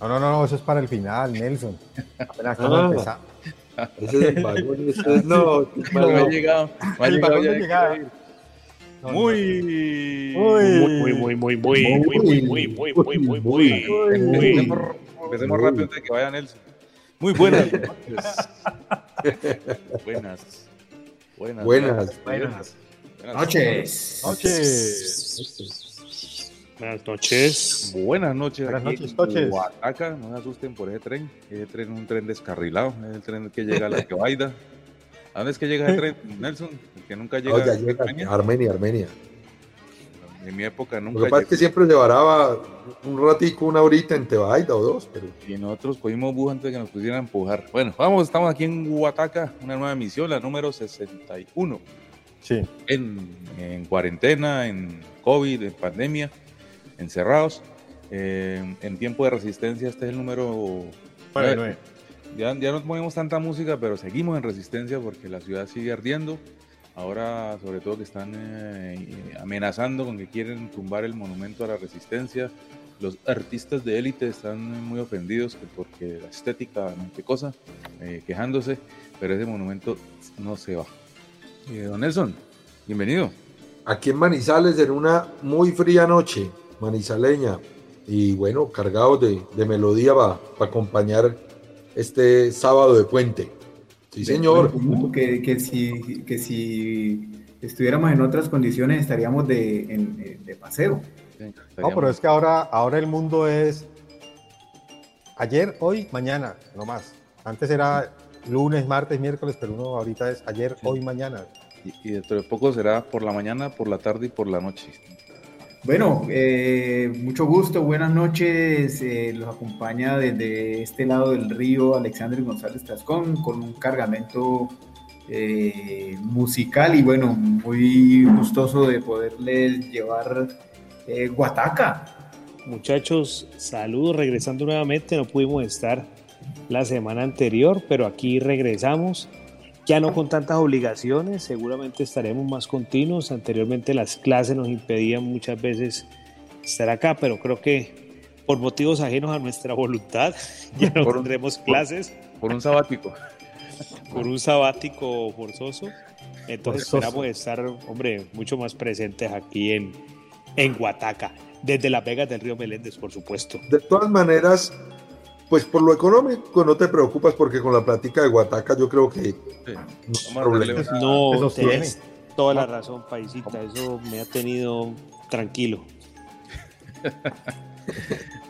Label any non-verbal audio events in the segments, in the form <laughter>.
No, no, no, eso es para el final, Nelson. Apenas estamos Ah. empezando. Ese es el vagón, ese es- no, No, me ha llegado. Me ha llegado ya. No, Muy. Muy, muy, muy, muy, muy, muy, muy, muy, muy, muy, muy, muy. Empecemos, rápido antes de que vaya Nelson. Muy buenas. Buenas. Buenas. Buenas. Buenas. Noches. Noches. Buenas noches. Buenas noches. Buenas noches, noches. Oaxaca. No se asusten por ese tren. Ese tren es un tren descarrilado. Es el tren que llega a la Quebaida. ¿A dónde es que llega ese tren, <laughs> Nelson? El que nunca llega No, ya a llega Armenia. Armenia, Armenia. En mi época Lo nunca que pasa es que siempre se varaba un ratico, una horita en Tebaida o dos, pero Y nosotros cogimos bus antes de que nos pusieran a empujar. Bueno, vamos, estamos aquí en Huataca, una nueva emisión, la número 61. Sí. En, en cuarentena, en COVID, en pandemia, encerrados. Eh, en tiempo de resistencia, este es el número Nueve, nueve. nueve. Ya, ya no ponemos tanta música, pero seguimos en resistencia porque la ciudad sigue ardiendo. Ahora, sobre todo, que están eh, amenazando con que quieren tumbar el monumento a la resistencia. Los artistas de élite están muy ofendidos que porque la estética, no qué cosa, eh, quejándose, pero ese monumento no se va. Eh, don Nelson, bienvenido. aquí en Manizales en una muy fría noche, manizaleña, y bueno, cargados de, de melodía para acompañar este sábado de puente. Sí, señor. Que, que, si, que si estuviéramos en otras condiciones estaríamos de, en- de paseo. No, pero es que ahora, ahora el mundo es ayer, hoy, mañana, no más. Antes era lunes, martes, miércoles, pero uno ahorita es ayer, hoy, mañana. Y, y dentro de poco será por la mañana, por la tarde y por la noche. Bueno, eh, mucho gusto, buenas noches. eh, los acompaña desde este lado del río Alexander González Tascón con un cargamento eh, musical y bueno, muy gustoso de poderles llevar Guataca. Muchachos, saludos, regresando nuevamente, no pudimos estar la semana anterior, pero aquí regresamos, ya no con tantas obligaciones, seguramente estaremos más continuos, anteriormente las clases nos impedían muchas veces estar acá, pero creo que por motivos ajenos a nuestra voluntad, <laughs> ya no Por- tendremos por- clases Por un sabático. por un sabático forzoso, entonces Forzoso. esperamos estar, hombre, mucho más presentes aquí en, en Guataca, desde las Vegas del Río Meléndez, por supuesto. De todas maneras, pues por lo económico no te preocupas porque con la plática de Guataca yo creo que Sí. no hay Vamos a problema. darle una- No, tienes toda la razón, paisita. Eso me ha tenido tranquilo. <laughs>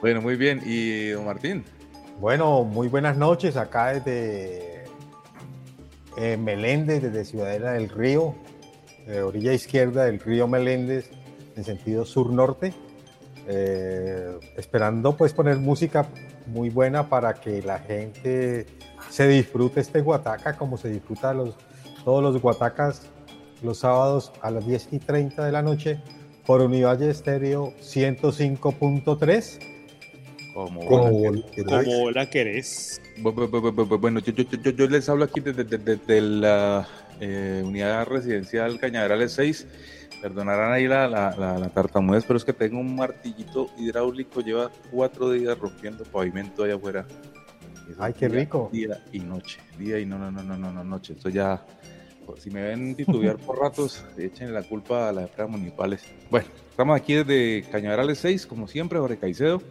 Bueno, muy bien. Y don Martín. Bueno, muy buenas noches acá desde eh, Meléndez, desde Ciudadela del Río, eh, orilla izquierda del río Meléndez, en sentido sur-norte. Eh, esperando pues poner música muy buena para que la gente se disfrute este Guataca como se disfruta los, todos los Guatacas los sábados a las 10 y 30 de la noche por Univalle Estéreo 105.3. Como, Como la querés. Bu- bu- bu- bu- bu- bueno, yo, yo- yo- yo les hablo aquí desde, desde- desde la eh, unidad residencial Cañaverales 6. Perdonarán ahí la, la, la- la tartamudez, pero es que tengo un martillito hidráulico, lleva cuatro días rompiendo pavimento allá afuera. Eso Ay, qué día- rico. Día y noche, día y no, no, no, no, no, no, noche. Esto ya, si me ven titubear por <laughs> ratos, echen la culpa a las empresas municipales. Bueno, estamos aquí desde Cañaverales 6, como siempre, Jorge Caicedo,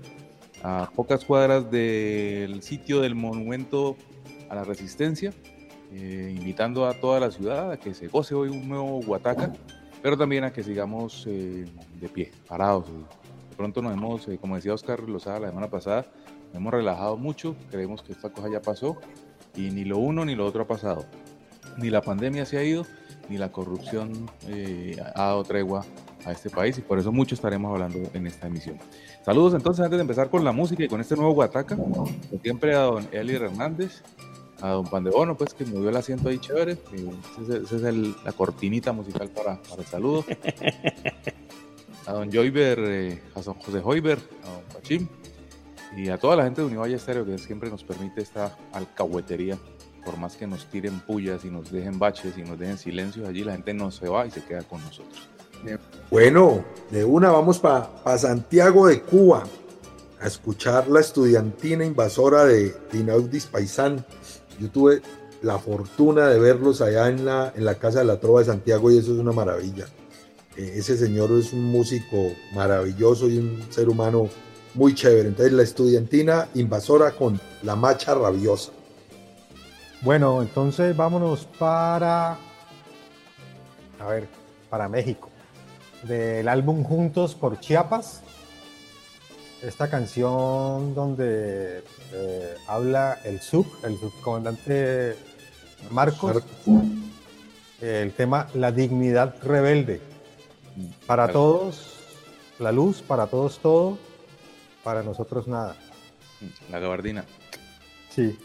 a pocas cuadras del sitio del monumento a la resistencia, eh, invitando a toda la ciudad a que se goce hoy un nuevo Huataca, pero también a que sigamos eh, de pie, parados. De pronto nos hemos, eh, como decía Oscar Lozada la semana pasada, nos hemos relajado mucho, creemos que esta cosa ya pasó y ni lo uno ni lo otro ha pasado. Ni la pandemia se ha ido, ni la corrupción eh, ha dado tregua a este país y por eso mucho estaremos hablando en esta emisión. Saludos entonces antes de empezar con la música y con este nuevo Guataca, siempre a don Eli Hernández, a don Pandebono, pues que movió el asiento ahí chévere, esa es, la cortinita musical para, para el saludo. A don Joyber, eh, a don José Joyber, a don Pachín y a toda la gente de Univalle Estéreo que siempre nos permite esta alcahuetería por más que nos tiren pullas y nos dejen baches y nos dejen silencios allí, la gente no se va y se queda con nosotros. Bueno, de una vamos para Santiago de Cuba a escuchar la estudiantina invasora de Dinaudis Paisán. Yo tuve la fortuna de verlos allá en la, en la Casa de la Trova de Santiago y eso es una maravilla. Eh, ese señor es un músico maravilloso y un ser humano muy chévere. Entonces la estudiantina invasora con la macha rabiosa. Bueno, entonces vámonos para, a ver, para México. Del álbum Juntos por Chiapas. Esta canción donde eh, habla el sub, el subcomandante Marcos. El tema La dignidad rebelde. Para todos, la luz, para todos todo, para nosotros nada. La gabardina. Sí.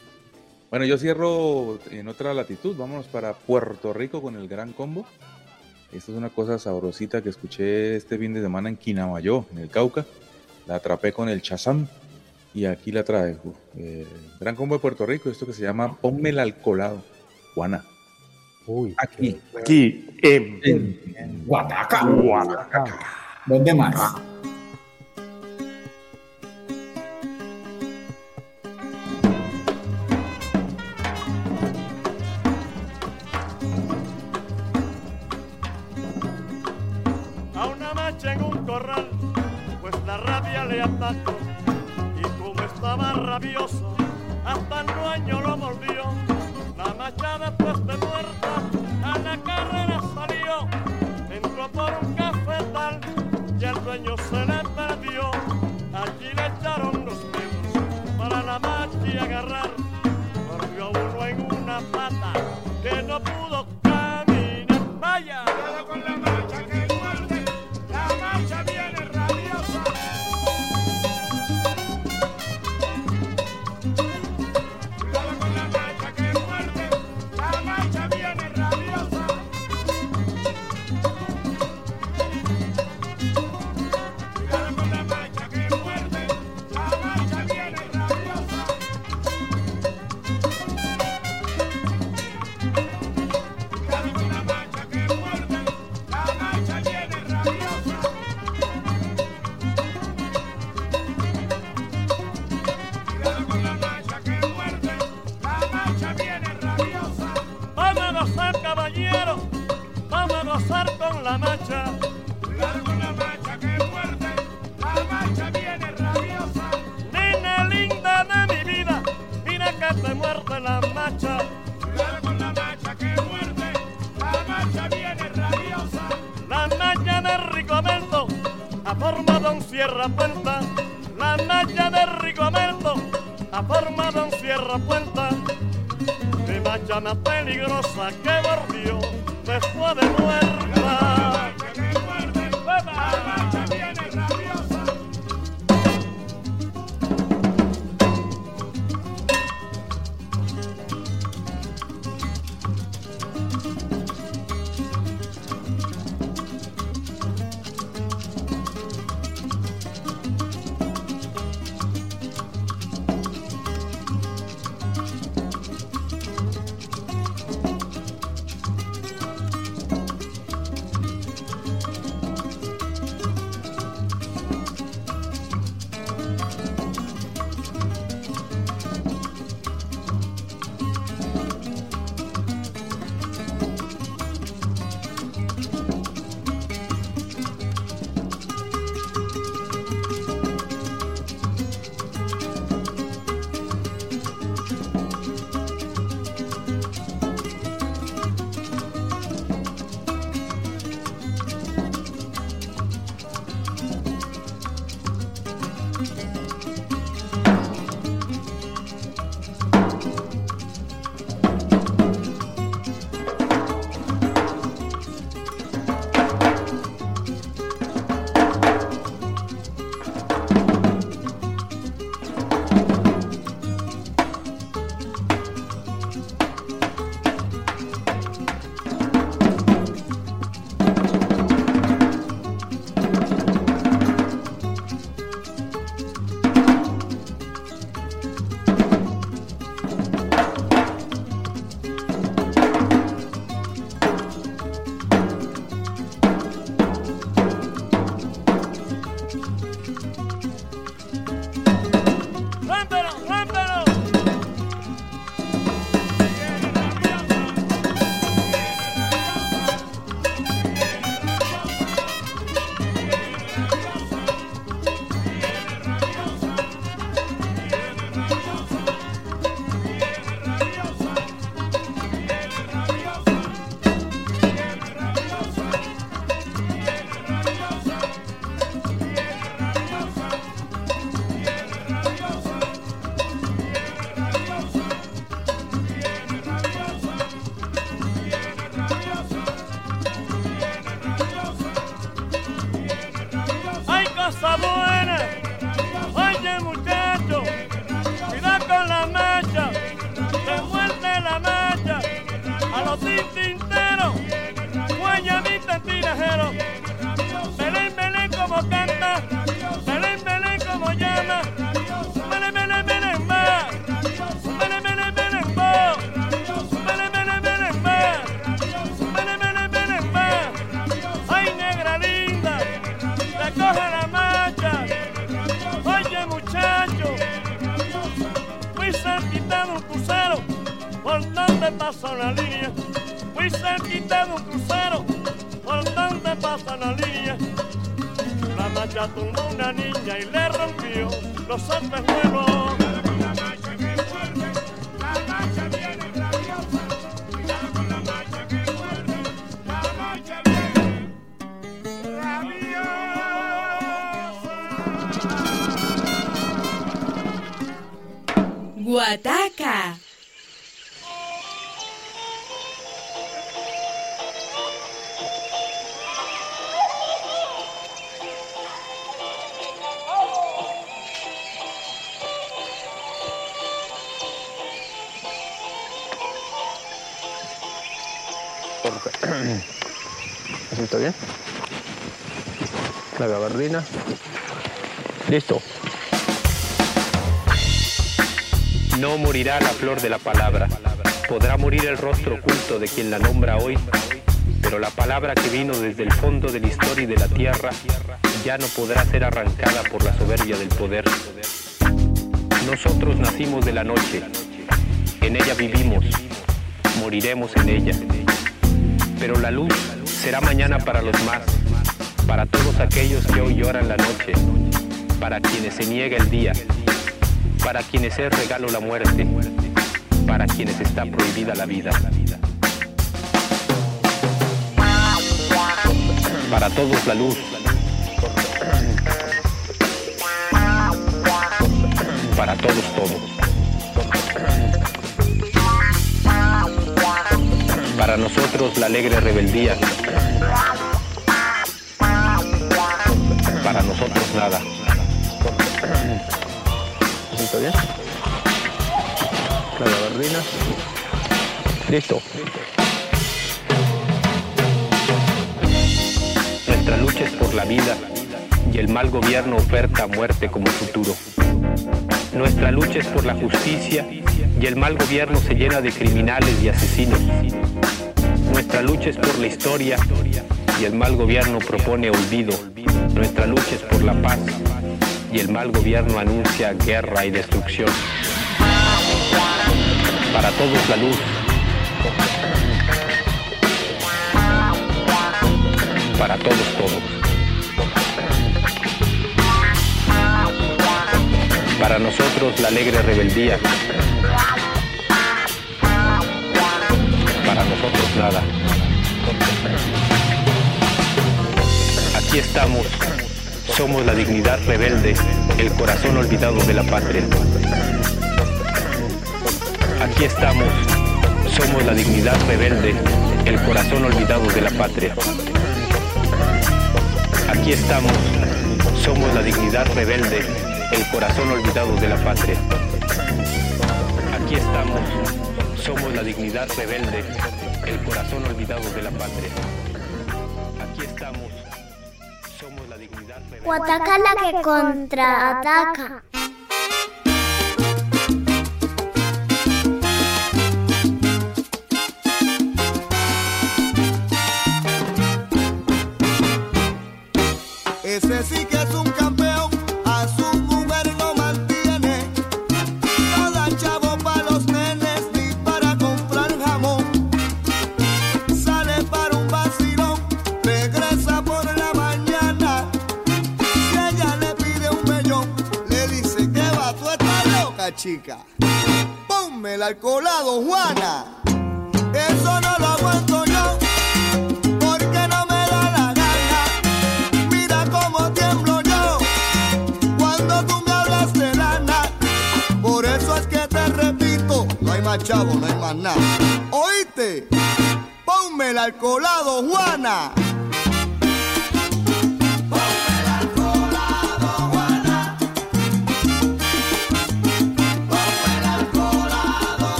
Bueno, yo cierro en otra latitud. Vámonos para Puerto Rico con el Gran Combo. Esta es una cosa sabrosita que escuché este fin de semana en Quinamayo, en el Cauca. La atrapé con el Chazam y aquí la traigo. Eh, Gran Combo de Puerto Rico, esto que se llama Ponme el alcoholado. Juana. Uy, aquí, aquí, en, en, Guataca. Guataca. ¿Dónde más? Y como estaba rabioso, hasta el dueño lo mordió. La machada después de muerta a la carrera salió, entró por un cafetal y el dueño se le perdió. Allí le echaron los dedos para la machi agarrar, mordió uno en una pata que no pudo caminar. Vaya. Peligrosa que mordió después de muerta. Los antejuelos. La flor de la palabra. Podrá morir el rostro oculto de quien la nombra hoy, pero la palabra que vino desde el fondo de la historia y de la tierra ya no podrá ser arrancada por la soberbia del poder. Nosotros nacimos de la noche, en ella vivimos, moriremos en ella. Pero la luz será mañana para los más, para todos aquellos que hoy lloran la noche, para quienes se niega el día, para quienes es regalo la muerte, para quienes está prohibida la vida. Para todos la luz. Para todos todos. Para nosotros la alegre rebeldía. Para nosotros nada. ¿Está bien? La. Listo. Nuestra lucha es por la vida y el mal gobierno oferta muerte como futuro. Nuestra lucha es por la justicia y el mal gobierno se llena de criminales y asesinos. Nuestra lucha es por la historia y el mal gobierno propone olvido. Nuestra lucha es por la paz y el mal gobierno anuncia guerra y destrucción. Para todos la luz. Para todos todos. Para nosotros la alegre rebeldía. Para nosotros nada. Aquí estamos. Somos la dignidad rebelde, el corazón olvidado de la patria. Aquí estamos. Somos la dignidad rebelde, el corazón olvidado de la patria. Aquí estamos. Somos la dignidad rebelde, el corazón olvidado de la patria. Aquí estamos. Somos la dignidad rebelde, el corazón olvidado de la patria. Rebelde. Guataca la que contraataca.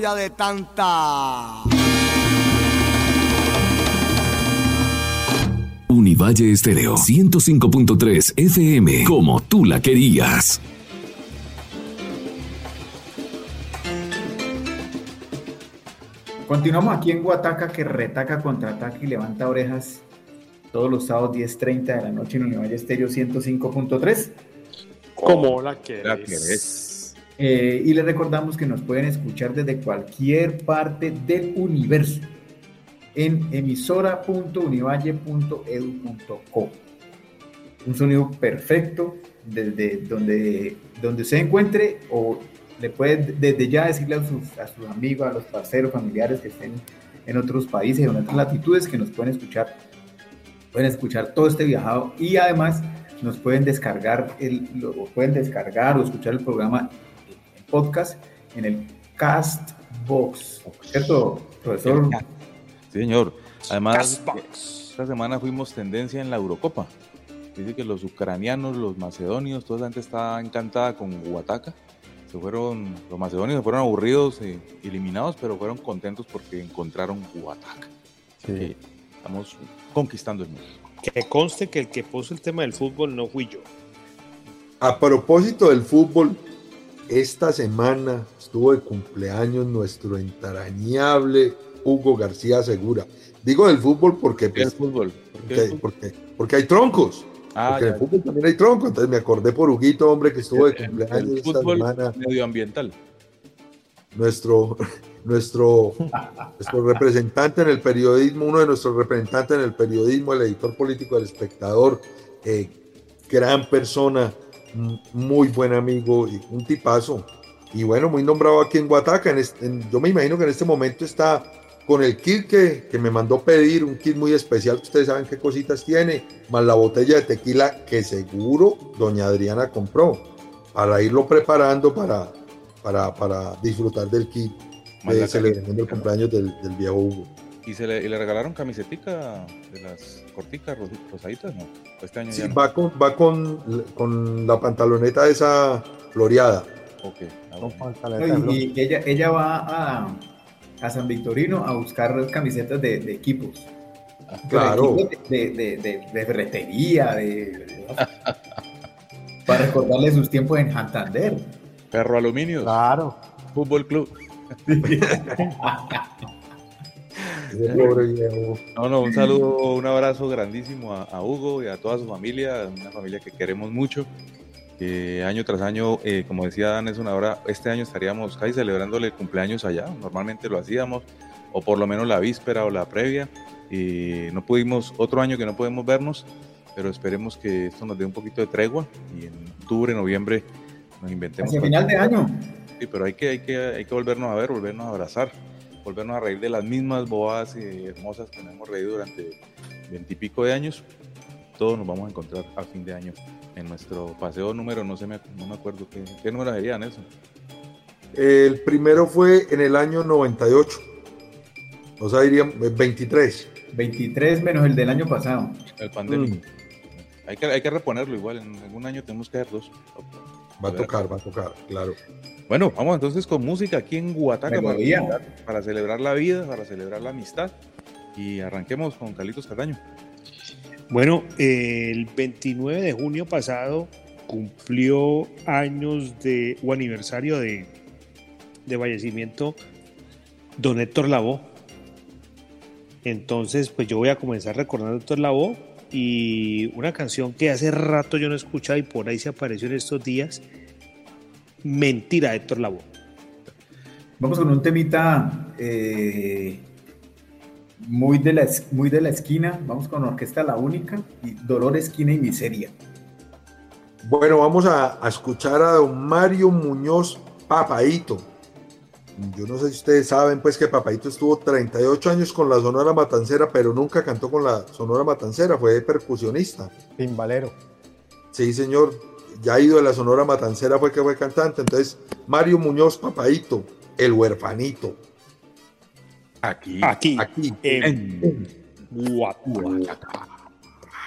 Ya de tanta. Univalle Estéreo 105.3 FM, como tú la querías. Continuamos aquí en Guataca, que retaca, contraataca y levanta orejas todos los sábados 10.30 de la noche en Univalle Estéreo 105.3. Como la La querés. Eh, y les recordamos que nos pueden escuchar desde cualquier parte del universo en emisora.univalle.edu.co. Un sonido perfecto desde donde, donde se encuentre o le puede desde ya decirle a sus, amigos, a los parceros, familiares que estén en otros países, en otras latitudes, que nos pueden escuchar, pueden escuchar todo este viajado y además nos pueden descargar, el, pueden descargar o escuchar el programa podcast en el Castbox, ¿cierto, profesor? Sí, señor. Además, Castbox. esta semana fuimos tendencia en la Eurocopa. Dice que los ucranianos, los macedonios, toda la gente está encantada con Huataca. Se fueron, los macedonios se fueron aburridos y eliminados, pero fueron contentos porque encontraron Huataca. Sí. Estamos conquistando el mundo. Que conste que el que puso el tema del fútbol no fui yo. A propósito del fútbol, esta semana estuvo de cumpleaños nuestro entrañable Hugo García Segura. Digo del fútbol porque, ¿Qué es pues, fútbol? ¿Por qué porque, es fútbol? porque- porque hay troncos. Ah, porque en el fútbol también hay troncos. Entonces me acordé por Huguito, hombre, que estuvo de El- el cumpleaños esta semana. medioambiental. Nuestro, <laughs> nuestro, nuestro representante en el periodismo, uno de nuestros representantes en el periodismo, el editor político del espectador, eh, gran persona, muy buen amigo y un tipazo. Y bueno, muy nombrado aquí en Guataca. En este- en- yo me imagino que en este momento está con el kit que, que me mandó pedir, un kit muy especial, que ustedes saben qué cositas tiene, más la botella de tequila que seguro doña Adriana compró, para irlo preparando para, para, para disfrutar del kit Más de celebración del cumpleaños del, del viejo Hugo. ¿Y, se le, y le regalaron camisetica de las corticas ros- rosaditas? No. Este año Sí, ya no. va con, va con, con la pantaloneta esa floreada. Ok. ah. Y, y ella, ella va a, a San Victorino a buscar camisetas de, de equipos. Pero Claro. equipos De, de, de, de ferretería, de, <laughs> para recordarle sus tiempos en Santander. Perro Aluminio, Claro. Fútbol Club. <laughs> No, no, un saludo, un abrazo grandísimo a, a Hugo y a toda su familia, una familia que queremos mucho. que año tras año, eh, como decía Dan, es una hora, este año estaríamos casi celebrándole el cumpleaños allá, normalmente lo hacíamos, o por lo menos la víspera o la previa, y no pudimos, otro año que no podemos vernos, pero esperemos que esto nos dé un poquito de tregua y en octubre, noviembre nos inventemos. Hacia final de año. Sí, pero hay que, hay, que, hay que volvernos a ver, volvernos a abrazar, volvernos a reír de las mismas bobadas y hermosas que nos hemos reído durante veintipico de años. Todos nos vamos a encontrar a fin de año en nuestro paseo número, no, sé, me, no me acuerdo qué, qué número sería, Nelson. El primero fue en el año 98. O sea, dirían eh, 23. 23 menos el del año pasado. El pandémico. Hay, que, hay que reponerlo igual, en algún año tenemos que hacer dos. Va a tocar, va a tocar, claro. Bueno, vamos entonces con música aquí en Guataca para celebrar, para celebrar la vida, para celebrar la amistad. Y arranquemos con Carlitos Cataño. Bueno, el 29 de junio pasado cumplió años de, o aniversario de, de fallecimiento don Héctor Lavoe. Entonces, pues yo voy a comenzar recordando a Héctor Lavoe y una canción que hace rato yo no escuchaba y por ahí se apareció en estos días. Mentira, Héctor Lavoe. Vamos con un temita eh, muy, de la, muy de la esquina. Vamos con Orquesta La Única y Dolor, Esquina y Miseria. Bueno, vamos a, a escuchar a don Mario Muñoz Papaito. Yo no sé si ustedes saben, pues que Papaito estuvo 38 años con la Sonora Matancera, pero nunca cantó con la Sonora Matancera, fue percusionista. Timbalero. Sí, señor ya ido de la Sonora Matancera fue que fue cantante. Entonces, Mario Muñoz, papadito, el huerfanito. Aquí, aquí, aquí en, en, en Guataca.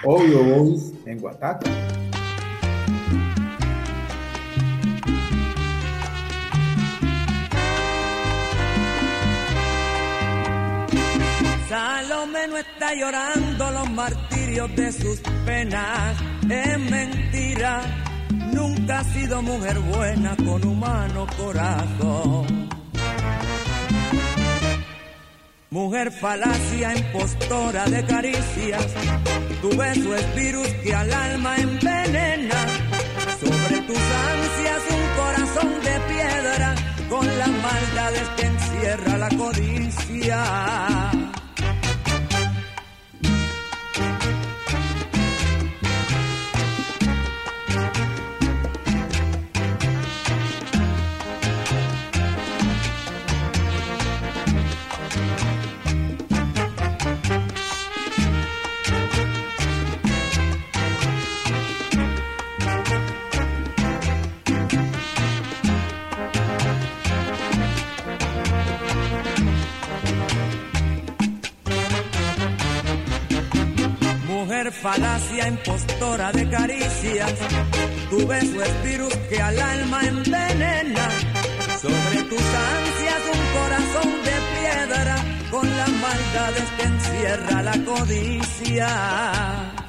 Obvio, en Guataca. Salomé no está llorando los martirios de sus penas. Es mentira nunca ha sido mujer buena con humano corazón. Mujer falacia, impostora de caricias, tu beso es virus que al alma envenena. Sobre tus ansias un corazón de piedra, con las maldades que encierra la codicia. Mujer falacia, impostora de caricias, tu beso es virus que al alma envenena. Sobre tus ansias un corazón de piedra, con las maldades que encierra la codicia.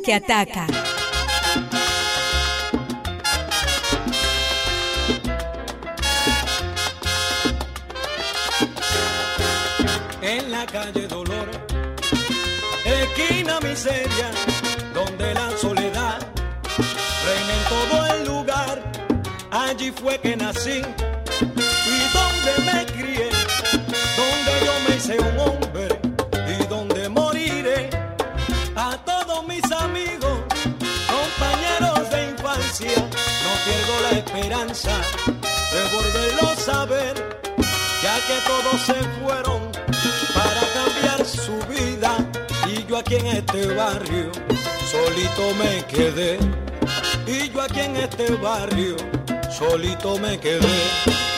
Que ataca. En la calle Dolor, esquina miseria, donde la soledad reina en todo el lugar. Allí fue que nací de volverlo a saber, ya que todos se fueron para cambiar su vida y yo aquí en este barrio solito me quedé y yo aquí en este barrio solito me quedé.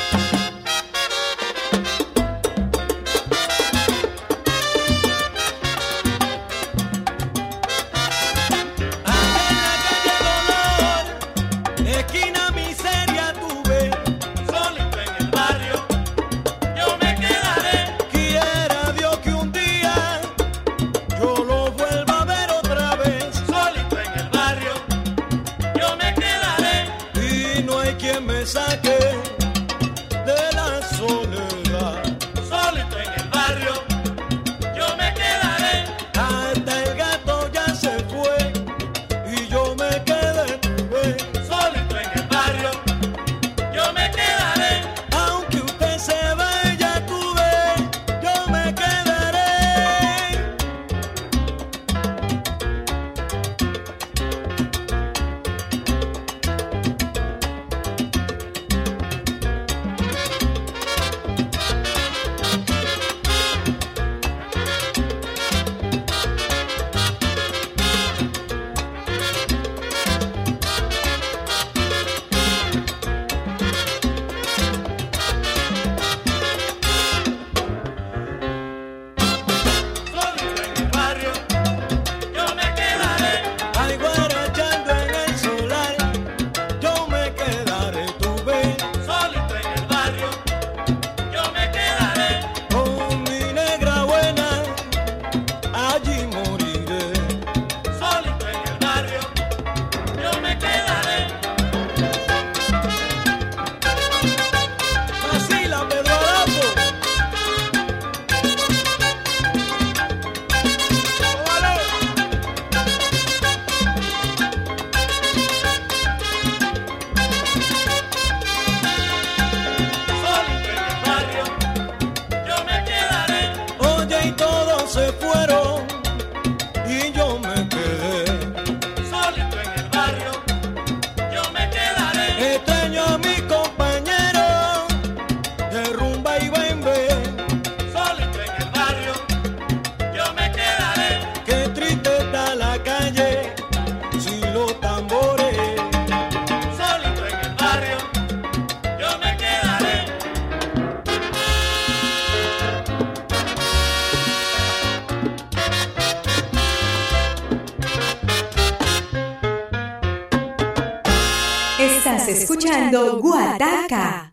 Guataca.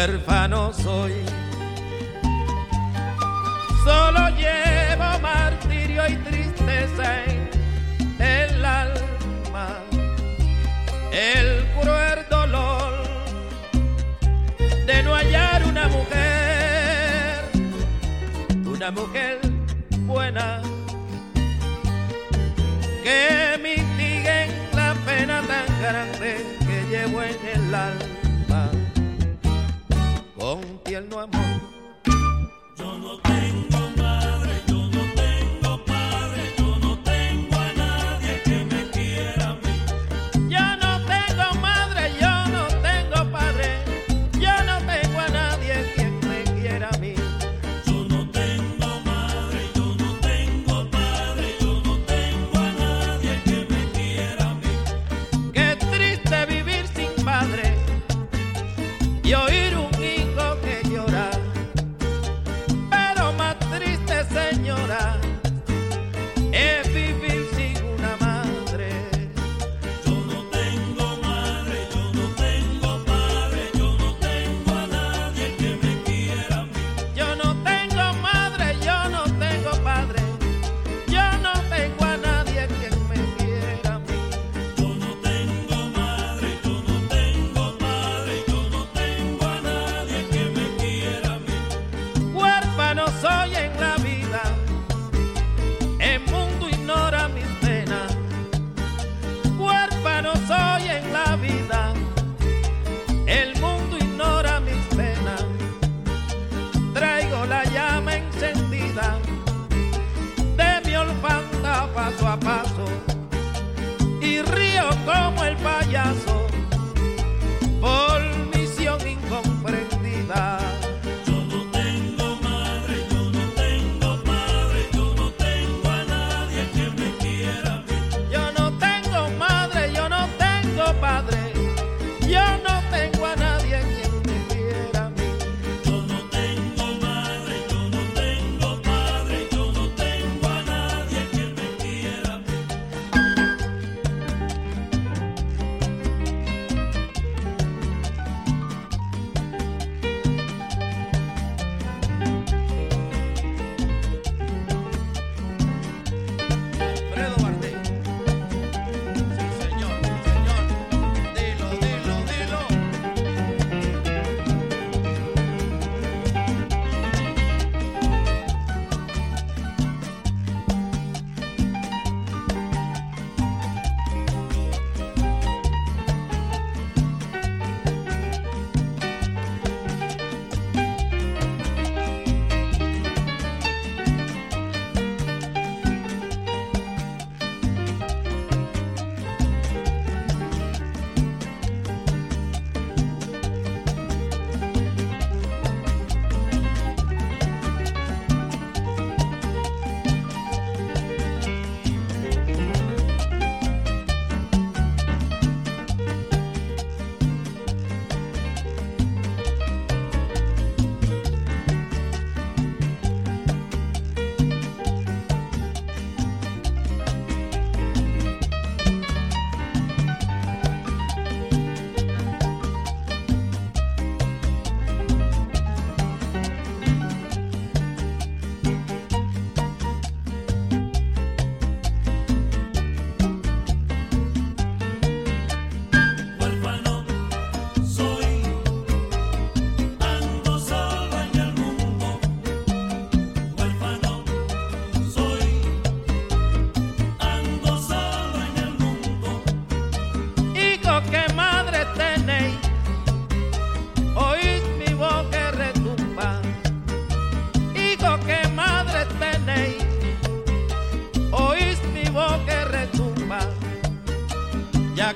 Huérfano soy. Solo llevo martirio y tristeza en el alma, el cruel dolor de no hallar una mujer, una mujer buena que mitiguen la pena tan grande que llevo en el alma tierno amor. Yo no tengo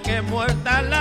que muerta la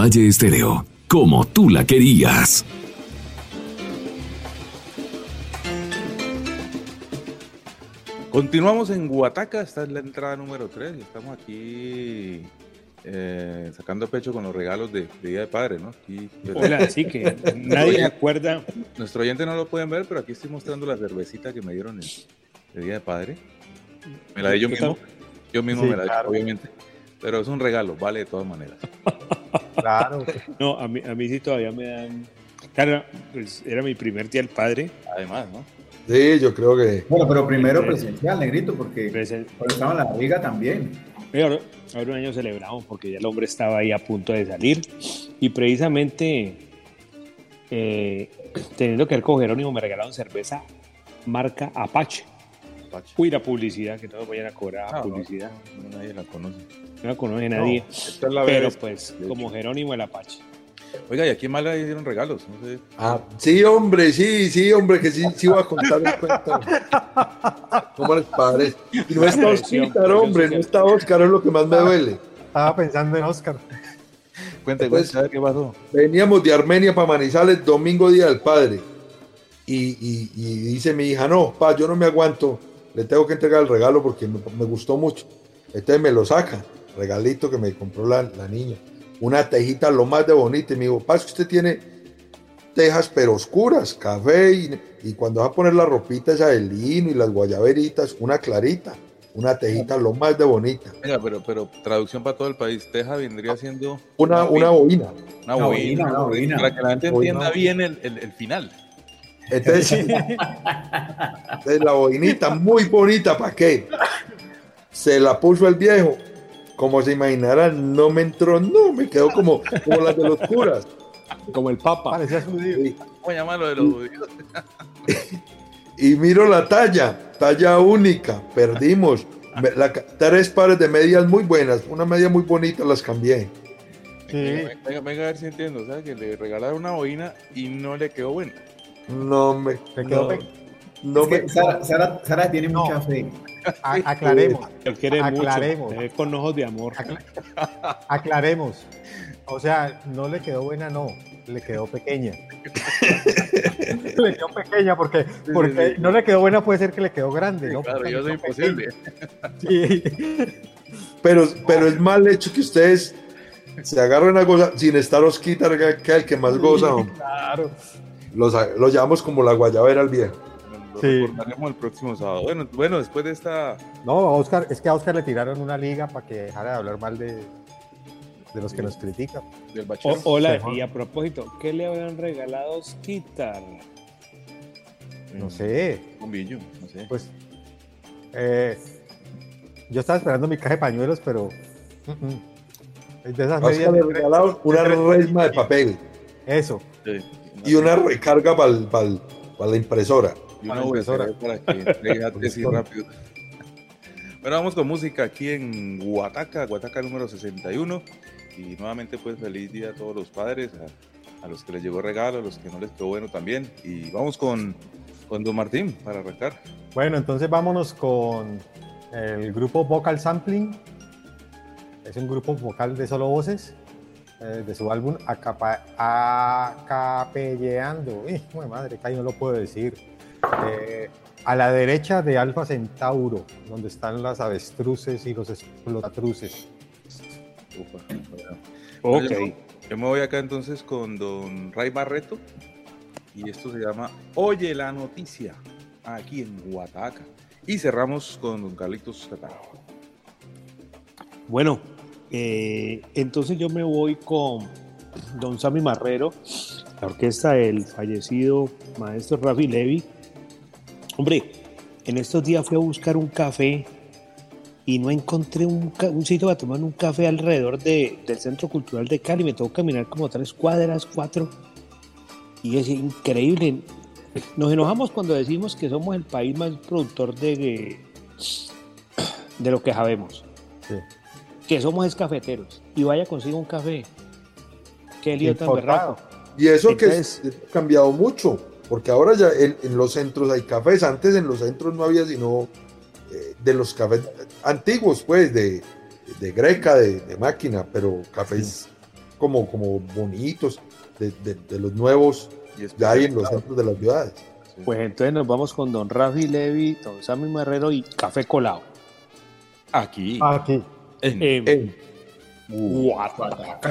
Univalle Estéreo, como tú la querías. Continuamos en Guataca, esta es la entrada número 3 y estamos aquí eh, sacando pecho con los regalos de, de Día de Padre, ¿no? Aquí, Hola, así que nadie se acuerda. Nuestro oyente no lo pueden ver, pero aquí estoy mostrando la cervecita que me dieron el, el Día de Padre. Me la di yo mismo, yo mismo Sí, me la di, claro. obviamente. Pero es un regalo, vale de todas maneras. Claro. No, a mí, a mí sí todavía me dan. Claro, pues era mi primer día del padre. Además, ¿no? Sí, yo creo que. Bueno, pero primero Presen- presencial, negrito, porque Presen- estaba en la liga también. Pero ahora, un año celebramos porque ya el hombre estaba ahí a punto de salir. Y precisamente, eh, teniendo que ver con Jerónimo, me regalaron cerveza marca Apache. Apache. Uy, la publicidad, que todos vayan a cobrar Ah, no, publicidad. no, nadie la conoce. No la conoce nadie. esta es la pero vez, pues, como. Jerónimo el Apache. Oiga, ¿y a quién más le dieron regalos? No sé. Ah, sí, hombre, sí, sí, hombre, que sí, sí voy a contar un cuento. ¿Cómo les parece? Y no está Oscar, hombre, no está Oscar, es lo que más me duele. Estaba pensando en Oscar. Cuente, Pues- qué pasó. Veníamos de Armenia para Manizales, domingo día del padre. Y, y- y dice mi hija, no, pa, yo no me aguanto, le tengo que entregar el regalo porque me, me gustó mucho. Entonces me lo saca, regalito que me compró la, la niña. Una tejita lo más de bonita. Y me dijo, pa, es que usted tiene tejas pero oscuras, café, y, y cuando va a poner la ropita esa de lino y las guayaberitas, una clarita, una tejita lo más de bonita. Venga, pero, pero traducción para todo el país. Teja vendría siendo Una, una boina. una boina, una boina. Para que la gente entienda bien el, el- el final. Entonces, <laughs> entonces la boinita muy bonita, ¿para qué? Se la puso el viejo. Como se imaginarán, no me entró, no, me quedó como, como las de los curas. Como el Papa. Parecía judío. Y, ¿Cómo llamarlo de los judíos? <laughs> y miro la talla, talla única, perdimos. Me- la ca- tres pares de medias muy buenas, una media muy bonita, las cambié. Sí. Venga, venga, venga a ver si entiendo. O sea, que le regalaron una boina y no le quedó buena. No me. Quedó no, me- Sara, Sara- Sara tiene No. mucha fe. A- aclaremos. Él quiere Aclaremos. mucho. eh, con ojos de amor. Aclaremos. O sea, no le quedó buena, no. Le quedó pequeña. <laughs> le quedó pequeña porque, porque no le quedó buena, puede ser que le quedó grande, ¿no? Claro, Porque yo soy imposible. Sí. <laughs> Pero, pero es mal hecho que ustedes se agarren a gozar sin estar osquita, que el que más goza. Claro. Los, los llamamos como la guayabera al viejo. Lo Sí. recordaremos el próximo sábado. Bueno, bueno, después de esta. No, Oscar, es que a Oscar le tiraron una liga para que dejara de hablar mal de, de los que nos critican. del O- hola, Sí, y a propósito, ¿qué le habían regalado Osquitar? No sé, Un billo, no sé. pues. eh, yo estaba esperando mi caja de pañuelos, pero. mm, mm. Es de esas A Oscar medias le regalaron una resma de papel Eso. Sí. y una recarga para la impresora. Para una impresora. Para que entregue a tesis <laughs> rápido. Bueno, vamos con música aquí en Guataca, Guataca número 61. Y nuevamente, pues feliz día a todos los padres, a, a los que les llegó regalo, a los que no les quedó bueno también. Y vamos con, con Don Martín para arrancar. Bueno, entonces vámonos con el grupo Vocal Sampling. Es un grupo vocal de solo voces eh, de su álbum Acapelleando. Uy, madre, que ahí no lo puedo decir. Eh, a la derecha de Alfa Centauro, donde están las avestruces y los bueno. Ok. Yo, me voy acá entonces con Don Ray Barreto. Y esto se llama Oye la noticia, aquí en Guataca. Y cerramos con Don Carlitos Catán. Bueno, eh, entonces yo me voy con Don Sammy Marrero, la orquesta del fallecido maestro Rafi Levi. Hombre, en estos días fui a buscar un café y no encontré un, un sitio para tomar un café alrededor de- del Centro Cultural de Cali. Me tengo que caminar como tres cuadras, cuatro. Y es increíble. Nos enojamos cuando decimos que somos el país más productor de, de lo que sabemos Sí. que somos es cafeteros y vaya consigo un café. Qué lío tan berraco. Y eso que Entonces- es- ha cambiado mucho, porque ahora ya en, en los centros hay cafés. Antes en los centros no había sino eh, de los cafés antiguos, pues, de, de greca, de, de máquina, pero cafés como, como bonitos, de, de- de los nuevos que hay en los centros de las ciudades. Pues entonces nos vamos con don Rafi Levi, don Sammy Marrero y Café Colado. Aquí. Aquí. En, Guataca. <laughs>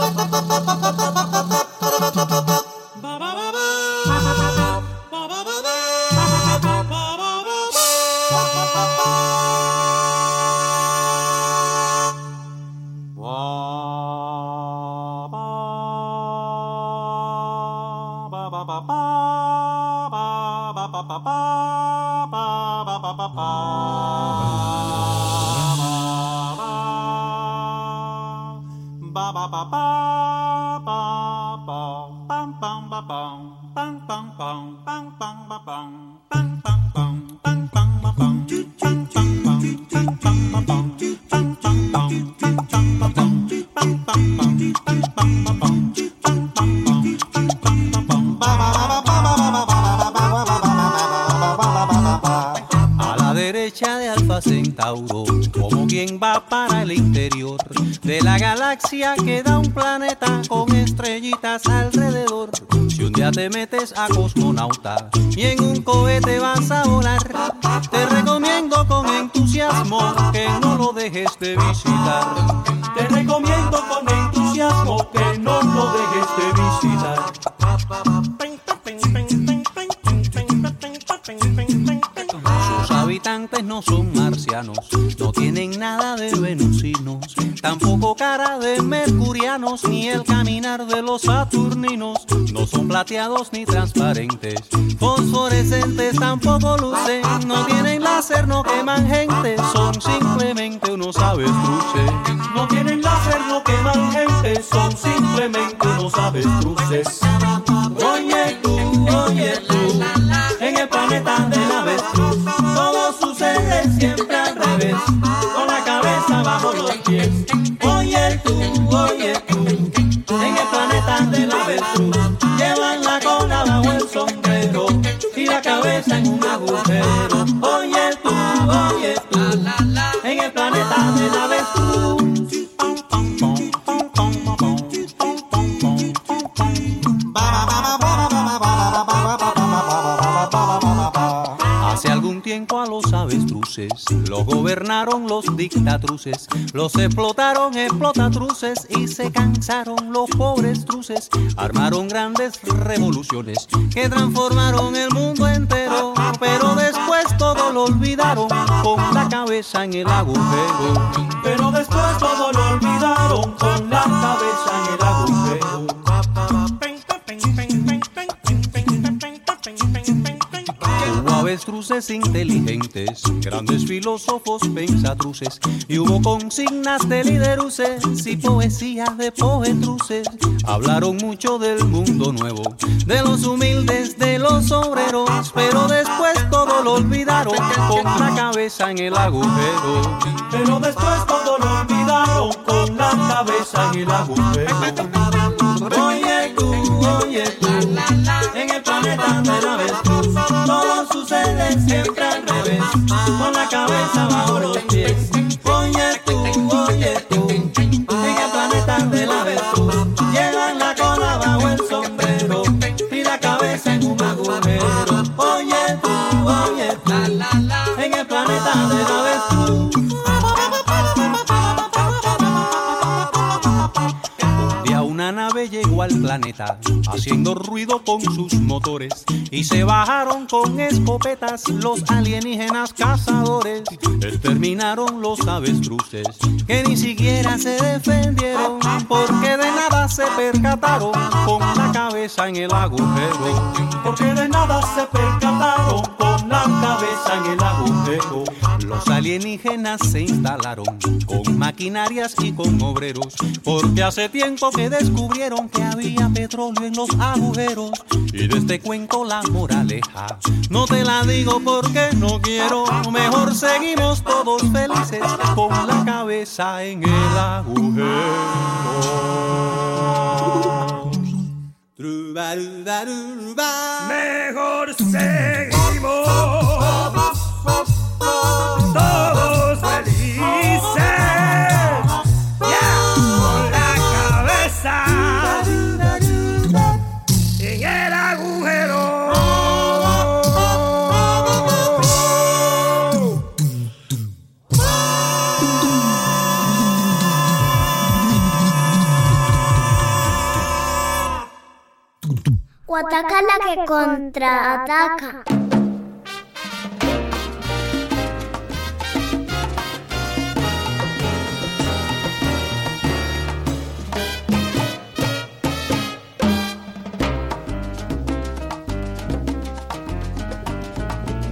día los explotaron explotatruces y se cansaron los pobres truces. Armaron grandes revoluciones que transformaron el mundo entero, pero después todo lo olvidaron con la cabeza en el agujero. Pero después todo lo olvidaron con la cabeza Inteligentes, grandes filósofos pensatruces, y hubo consignas de lideruces y poesías de poetruces. Hablaron mucho del mundo nuevo, de los humildes, de los obreros, pero después todo lo olvidaron con la cabeza en el agujero. Pero después todo lo olvidaron con la cabeza en el agujero. Oye tú, oye tú, en el planeta de la avestruz, todo sucede siempre al revés, con la cabeza bajo los pies. Oye tú, oye tú, al planeta haciendo ruido con sus motores y se bajaron con escopetas los alienígenas cazadores. Exterminaron los avestruces que ni siquiera se defendieron porque de nada se percataron con la cabeza en el agujero. Porque de nada se percataron la cabeza en el agujero. Los alienígenas se instalaron con maquinarias y con obreros porque hace tiempo que descubrieron que había petróleo en los agujeros. Y de este cuento la moraleja no te la digo porque no quiero. Mejor seguimos todos felices con la cabeza en el agujero. Mejor seguimos ataca la que contraataca.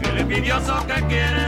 El envidioso que quiere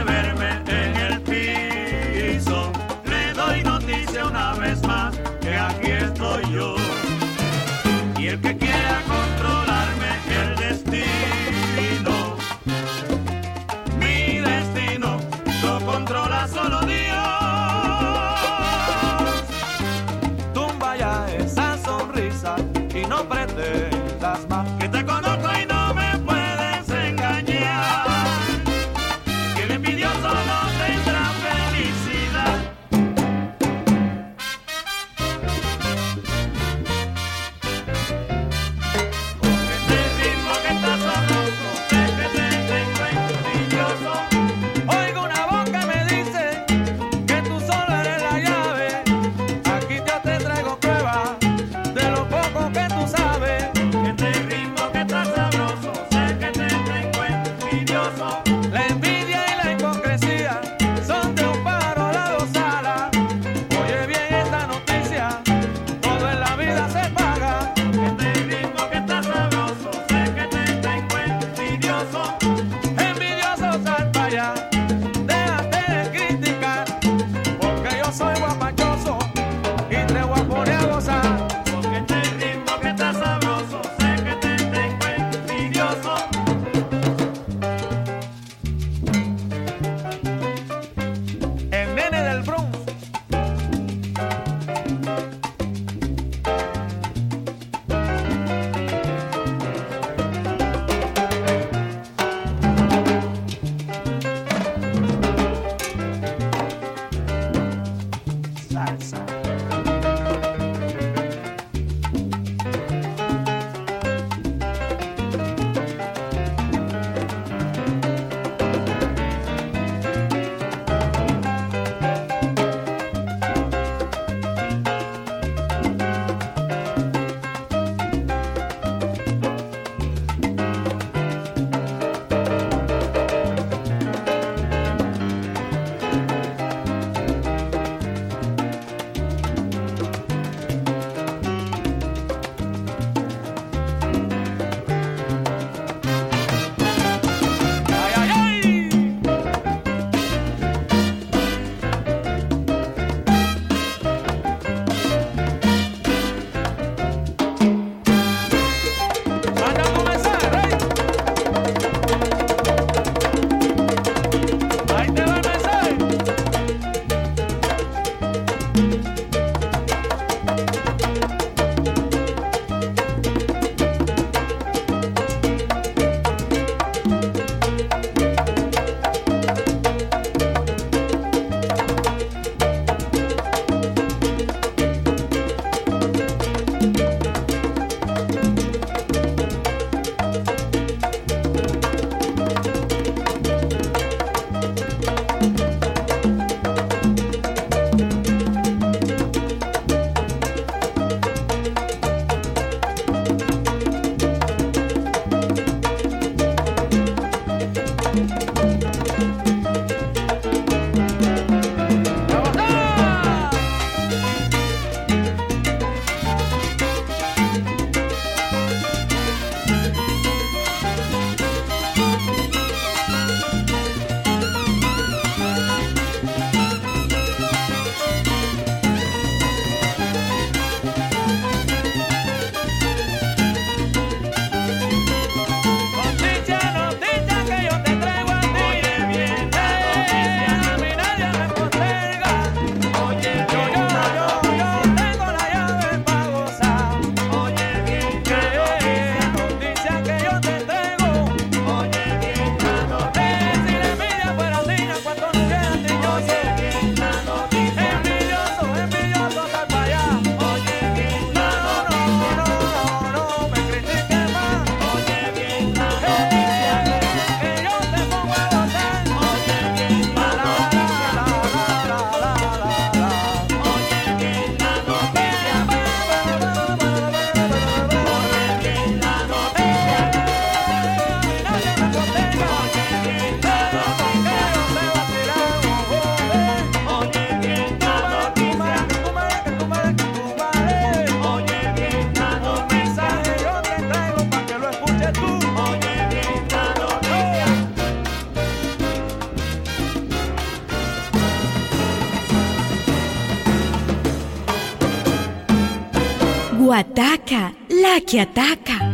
Guataca, la que ataca.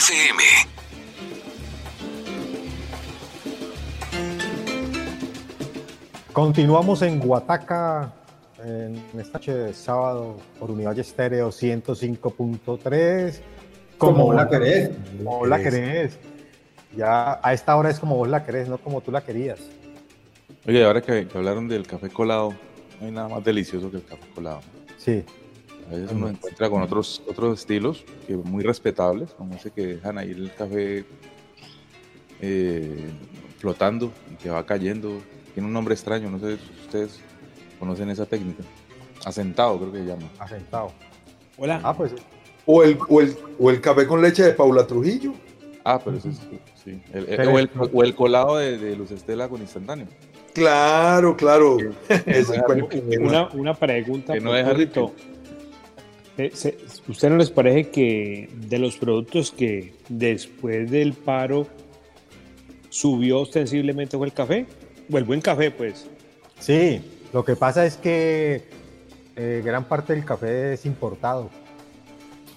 FM. Continuamos en Guataca, en esta noche de sábado por Univalle Estéreo 105.3. Como vos la querés. Como vos la querés. Ya a esta hora es como vos la querés, no como tú la querías. Oye, ahora que, que hablaron del café colado, no hay nada más delicioso que el café colado. Sí. A veces uno encuentra con otros, otros estilos que muy respetables, como ese que dejan ahí el café eh, flotando y que va cayendo. Tiene un nombre extraño, no sé si ustedes conocen esa técnica. Asentado, creo que se llama. Asentado. Hola. Ah, pues O el, o, el, o el café con leche de Paula Trujillo. Ah, pero eso es, sí. El- el- Pero- o, el, o el colado de, de Luz Estela con instantáneo. Claro, claro. Deja cuento- Una, una pregunta. Que no por ¿Usted no les parece que de los productos que después del paro subió ostensiblemente fue el café? O el buen café, pues. Sí, lo que pasa es que eh, gran parte del café es importado.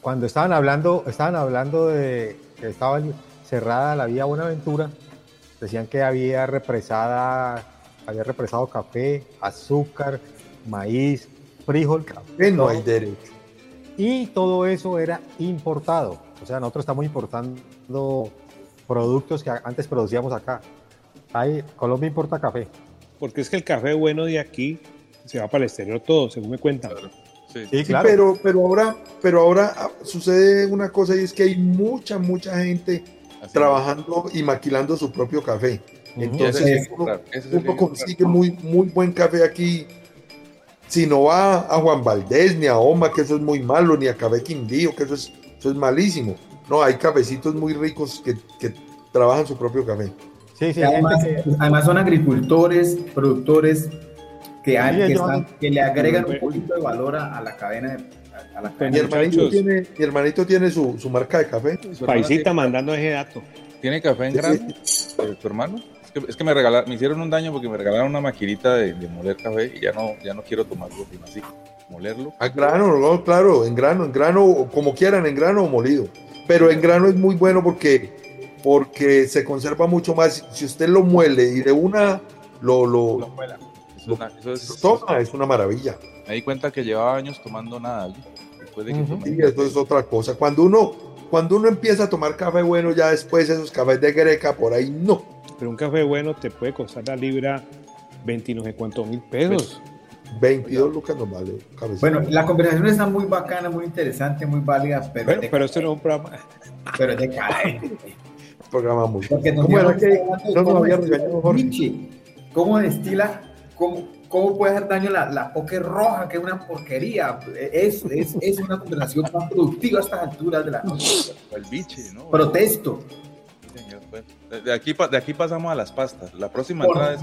Cuando estaban hablando, estaban hablando de que estaba cerrada la vía Buenaventura, decían que había represada, había represado café, azúcar, maíz, frijol, Café no hay derecho. Y todo eso era importado. O sea, nosotros estamos importando productos que antes producíamos acá. Ahí, Colombia importa café. Porque es que el café bueno de aquí se va para el exterior todo, según me cuentan. Sí, Sí, Sí, claro. pero, pero ahora, pero ahora ah, sucede una cosa y es que hay mucha, mucha gente Así trabajando y maquilando su propio café. Ujú. Entonces, Ese es el uno, es uno consigue muy, muy buen café aquí. Si no va a Juan Valdés, ni a Oma, que eso es muy malo, ni a Café Quindío, que eso es, eso es malísimo. No, hay cafecitos muy ricos que, que trabajan su propio café. Sí, sí, hay además, gente que- además son agricultores, productores que, hay- Sí, que, ellos están- han- que le agregan un poquito de valor a, a la cadena. de- a- a la Mi cadena de- hermanito tiene, mi hermanito tiene su, su marca de café. ¿Tu hermano Paisita mandando ese dato. ¿Tiene café en grano? eh, ¿Tu hermano? Es que, es que me regalaron, me hicieron un daño porque me regalaron una maquinita de, de moler café y ya no, ya no quiero tomarlo sino así. Molerlo. A grano, no, claro, en grano, en grano, o como quieran, en grano o molido. Pero en grano es muy bueno porque, porque se conserva mucho más. Si usted lo muele y de una lo, lo, Lo muela. Eso, es una- eso es- lo toma, es una maravilla. me di cuenta que llevaba años tomando nada. Después de que Ujú. tomé Y eso es otra cosa. Cuando uno, cuando uno empieza a tomar café bueno, ya después esos cafés de greca por ahí no. Pero un café bueno te puede costar la libra 20 no sé cuántos mil pesos. 22 lucas normales. cabecita. Bueno, la conversación está muy bacana, muy interesante, muy válida, pero, Pero, de- pero esto no es un programa. <laughs> pero es decadente. <laughs> programa muy. Porque nos ¿Cómo era que no nos había regañado Jorge? ¿Cómo destila? Cómo, ¿Cómo puede hacer daño la, la poke roja, que es una porquería? Es, es, es una conversación más productiva a estas alturas de la noche. El biche, ¿no? Protesto. De- aquí, pa- de aquí pasamos a las pastas. La próxima entrada es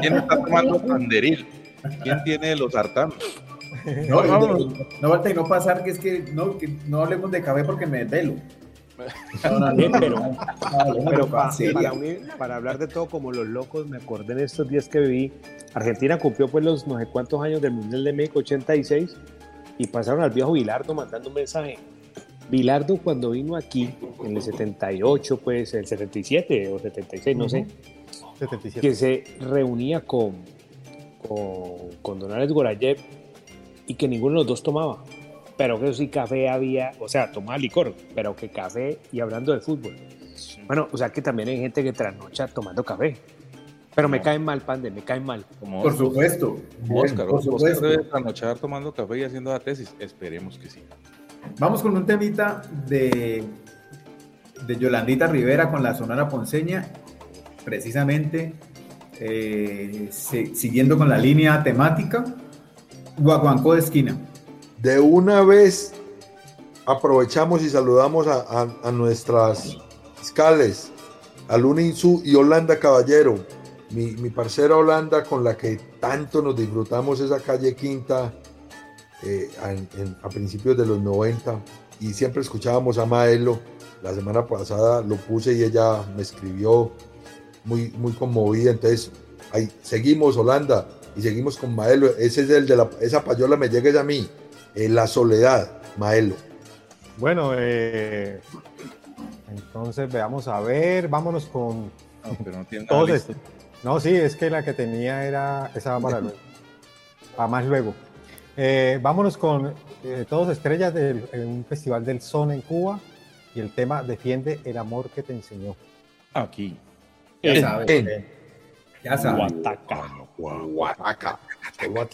¿quién está tomando panderil? ¿Quién tiene los sartanos? No, no, no falta y no pasar que es que no, que no hablemos de café porque me desvelo. No, no, no, pero- para hablar de todo como los locos, me acordé en estos días que viví. Argentina cumplió pues los no sé cuántos años del Mundial de México 86 y pasaron al viejo Bilardo mandando un mensaje. Bilardo cuando vino aquí en el 78, pues el 77 o 76, no sé, 77. que se reunía con, con, con Don Alex Gorayev y que ninguno de los dos tomaba. Pero que sí café había, o sea, tomaba licor, pero que café y hablando de fútbol. Bueno, o sea que también hay gente que trasnocha tomando café. Pero me caen mal, Pande, me caen mal. Como Por supuesto. Oscar, por Oscar supuesto. debe trasnochar tomando café y haciendo la tesis. Esperemos que sí. Vamos con un temita de, de Yolandita Rivera con la Sonora Ponceña, precisamente eh, siguiendo con la línea temática, Guaguancó de esquina. De una vez aprovechamos y saludamos a, nuestras fiscales, a Luna Insú y Holanda Caballero, mi, mi parcera Holanda con la que tanto nos disfrutamos esa calle Quinta eh, en- en- a principios de los 90 y siempre escuchábamos a Maelo. La semana pasada lo puse y ella me escribió muy, muy conmovida. Entonces, ahí seguimos Holanda y seguimos con Maelo. Ese es el de la, esa payola me llega es a mí. eh, la soledad, Maelo. Bueno, eh, entonces veamos a ver, vámonos con No, pero no tiene nada todos listo. estos. No, sí, es que la que tenía era esa para luego. para más luego. Eh, vámonos con eh, todos estrellas de un festival del son en Cuba y el tema Defiende el amor que te enseñó. Aquí. Ya En- sabes. en- eh, Ya sabes. Guataca. Guataca. Tengo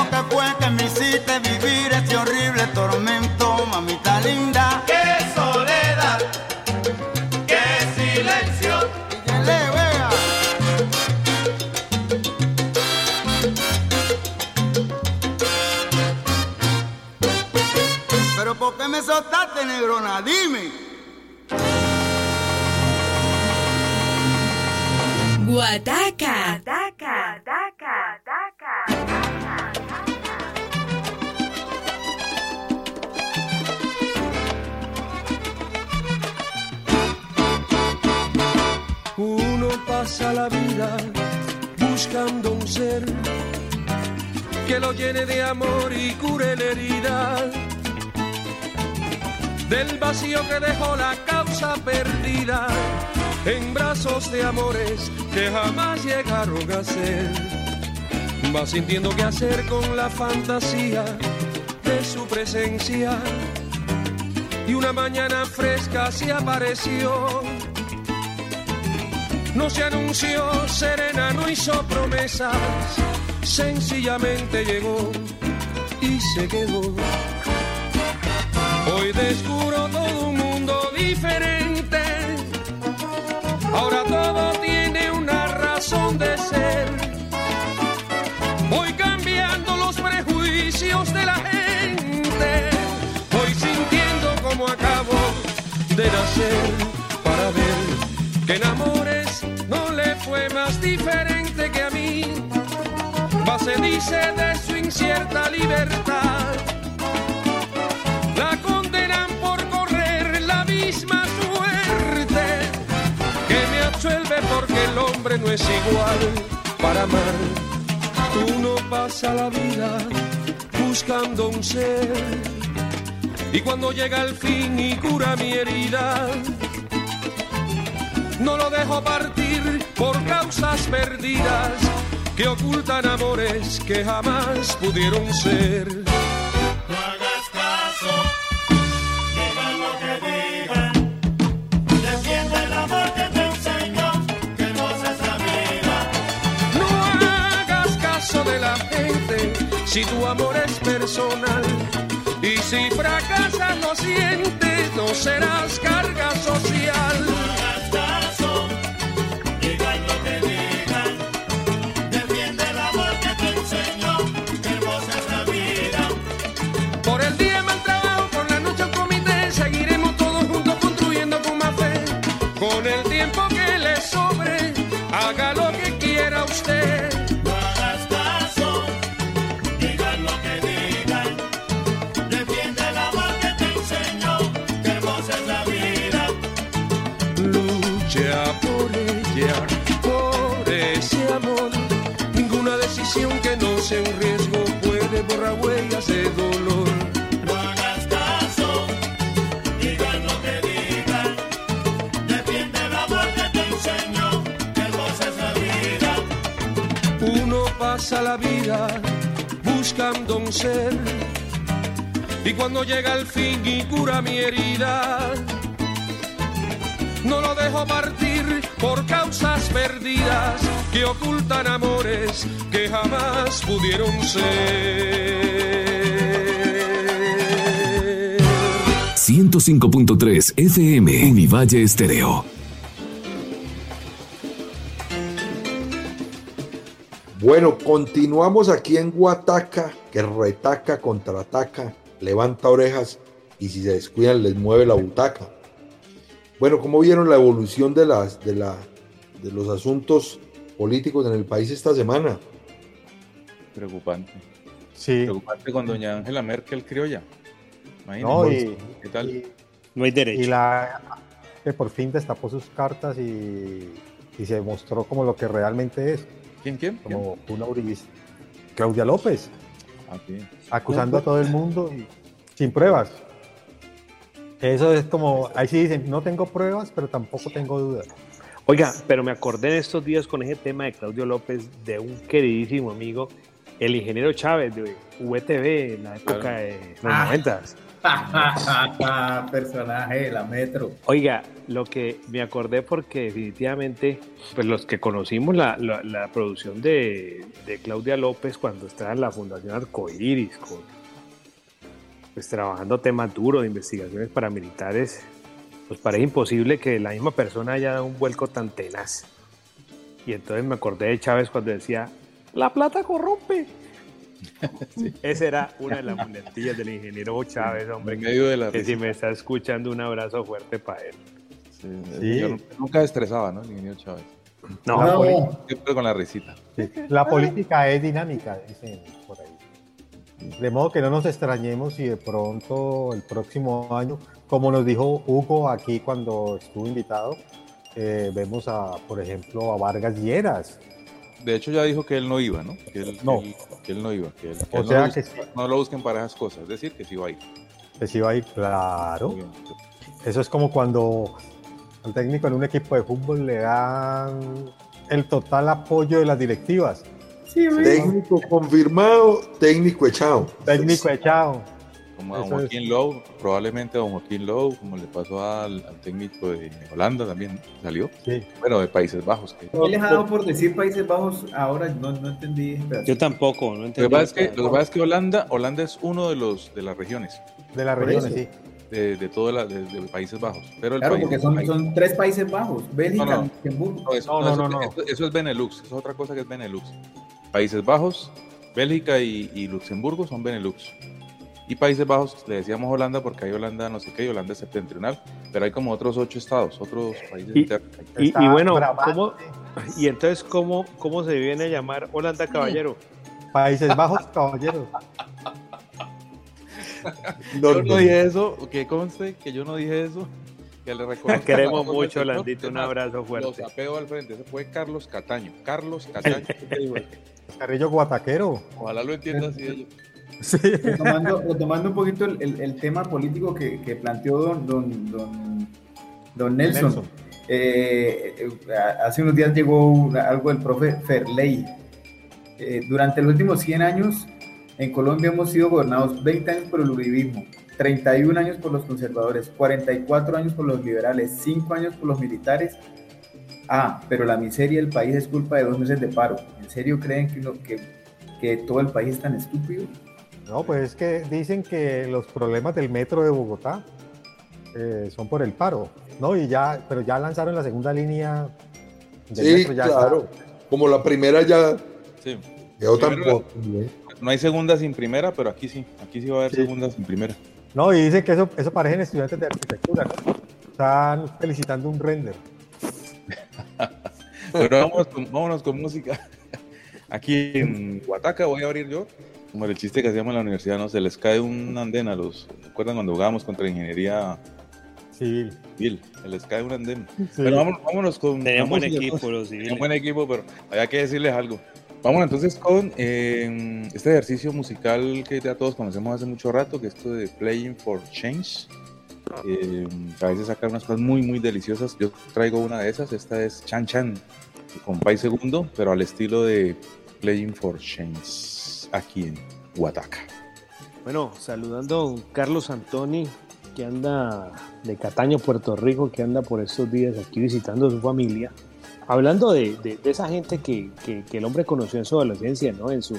tiempo que fue que me que dejó la causa perdida en brazos de amores que jamás llegaron a ser. Va sintiendo qué hacer con la fantasía de su presencia. Y una mañana fresca se apareció. No se anunció, serena no hizo promesas. Sencillamente llegó y se quedó. Hoy descubrí Ahora todo tiene una razón de ser. Voy cambiando los prejuicios de la gente. Voy sintiendo como acabo de nacer para ver que en amores no le fue más diferente que a mí. Va se dice de su incierta libertad no es igual para amar. Uno pasa la vida buscando un ser y cuando llega el fin y cura mi herida, no lo dejo partir por causas perdidas que ocultan amores que jamás pudieron ser. Si tu amor es personal. Y si fracasas lo sientes, no serás carga un riesgo puede borrar huellas de dolor. No hagas caso, digan lo que digan. Defiende el amor que te enseñó, que hermosa es la vida. Uno pasa la vida buscando un ser y cuando llega el fin y cura mi herida, no lo dejo partir por causas perdidas que ocultan amores que jamás pudieron ser. 105.3 FM Univalle Estéreo. Bueno, continuamos aquí en Guataca, que retaca, contraataca, levanta orejas y si se descuidan les mueve la butaca. Bueno, ¿cómo vieron la evolución de, las, de, la, de los asuntos políticos en el país esta semana? Preocupante. Sí. Preocupante con doña Angela Merkel criolla. No, Imagínense. y, ¿Qué tal? y- No hay derecho. y la que por fin destapó sus cartas y, y se mostró como lo que realmente es, ¿Quién, quién? como una uribista. Claudia López, Ah, sí. acusando a todo el mundo y sin pruebas. Eso es como, ahí sí dicen, no tengo pruebas, pero tampoco tengo dudas. Oiga, pero me acordé en estos días con ese tema de Claudio López de un queridísimo amigo, el ingeniero Chávez de VTV en la época Claro. de los Ah. noventas. <laughs> Personaje de la Metro. Oiga, lo que me acordé porque definitivamente, pues los que conocimos la, la- la producción de, de Claudia López cuando estaba en la Fundación Arcoiris, con, pues trabajando temas duros de investigaciones paramilitares, pues parece imposible que la misma persona haya dado un vuelco tan tenaz. Y entonces me acordé de Chávez cuando decía, la plata corrompe. <laughs> Esa era una de las <laughs> muletillas del ingeniero Chávez, hombre. En medio de la que si me está escuchando, un abrazo fuerte para él. Sí, Sí. nunca estresaba, ¿no? El ingeniero Chávez. No, La, No. Siempre con la risita. sí, la política es dinámica, dicen por ahí. De modo que no nos extrañemos si de pronto el próximo año, como nos dijo Hugo aquí cuando estuvo invitado, eh, vemos a, por ejemplo, a Vargas Lleras. De hecho, ya dijo que él no iba, ¿no? Que él No. Que él, que él no iba. Que él- que O él no sea lo que sí. no lo busquen para esas cosas. Es decir, que sí va a ir. Que sí va a ir, claro. Eso es como cuando al técnico en un equipo de fútbol le dan el total apoyo de las directivas. Sí. Técnico confirmado, técnico echado. Técnico echado. Como a don Eso es. Joaquín Lowe, probablemente a don Joaquín Lowe, como le pasó al, al técnico de Holanda también, salió. Sí. Bueno, de Países Bajos. que- ¿Qué les ha dado por decir Países Bajos ahora? No, no entendí. Yo tampoco, no Lo entendí. que, pasa es que, lo que pasa es que Holanda, Holanda es uno de los de las regiones, De las regiones, sí. de, de todos los de, de Países Bajos. Pero el Claro, país, porque son, país- son tres Países Bajos. Bélgica, No, no. Luxemburgo. no, eso, No, no, no, eso- no, no. Eso, eso es Benelux, eso es otra cosa que es Benelux. Países Bajos, Bélgica y, y Luxemburgo son Benelux. Y Países Bajos, le decíamos Holanda porque hay Holanda no sé qué, y Holanda septentrional, pero hay como otros ocho estados, otros países Y- internos. Y, bueno, ¿cómo, y entonces, ¿cómo, ¿cómo se viene a llamar Holanda Caballero? Países Bajos, caballeros. <laughs> Yo no dije eso, que conste que yo no dije eso. Que le queremos mucho. Landito, un abrazo fuerte. Los apeo al frente. Ese fue Carlos Cataño. Carlos Cataño. <laughs> ¿qué te digo? Carrillo Guataquero. Ojalá lo entienda así. <laughs> ellos. Retomando, retomando un poquito el, el- el tema político que, que planteó don, don, don, don Nelson. Nelson. Eh, eh, hace unos días llegó una- algo del profe Ferley. Eh, durante los últimos 100 años en Colombia hemos sido gobernados 20 años por el uribismo, 31 años por los conservadores, 44 años por los liberales, 5 años por los militares. Ah, pero la miseria del país es culpa de dos meses de paro. ¿En serio creen que, uno- que, que todo el país es tan estúpido? No, pues es que dicen que los problemas del metro de Bogotá eh, son por el paro, ¿no? Y ya, pero ya lanzaron la segunda línea del Sí, metro, ya está. claro. Como la primera ya Sí. Primero tampoco. No hay segunda sin primera, pero aquí sí. Aquí sí va a haber Sí. segunda sin primera. No, y dicen que eso, eso parecen estudiantes de arquitectura, ¿no? Están felicitando un render. <laughs> Pero vámonos con, vámonos con música. <laughs> Aquí en Huataca voy a abrir yo. Como el chiste que hacíamos en la universidad, ¿no? Se les cae un andén a los. ¿Recuerdan cuando jugábamos contra ingeniería civil? Civil, se les cae un andén. Pero vámonos, vámonos con. Tenían buen equipo los civiles. Tenían buen equipo, pero había que decirles algo. Vámonos entonces con eh, este ejercicio musical que ya todos conocemos hace mucho rato, que es esto de Playing for Change. Eh, a veces sacan unas cosas muy, muy deliciosas. Yo traigo una de esas. Esta es Chan Chan con Pai Segundo, pero al estilo de Playing for Change aquí en Huataca. Bueno, saludando a Carlos Antoni, que anda de Cataño, Puerto Rico, que anda por estos días aquí visitando a su familia. Hablando de, esa gente que, que- el hombre conoció en su adolescencia, ¿no? En su,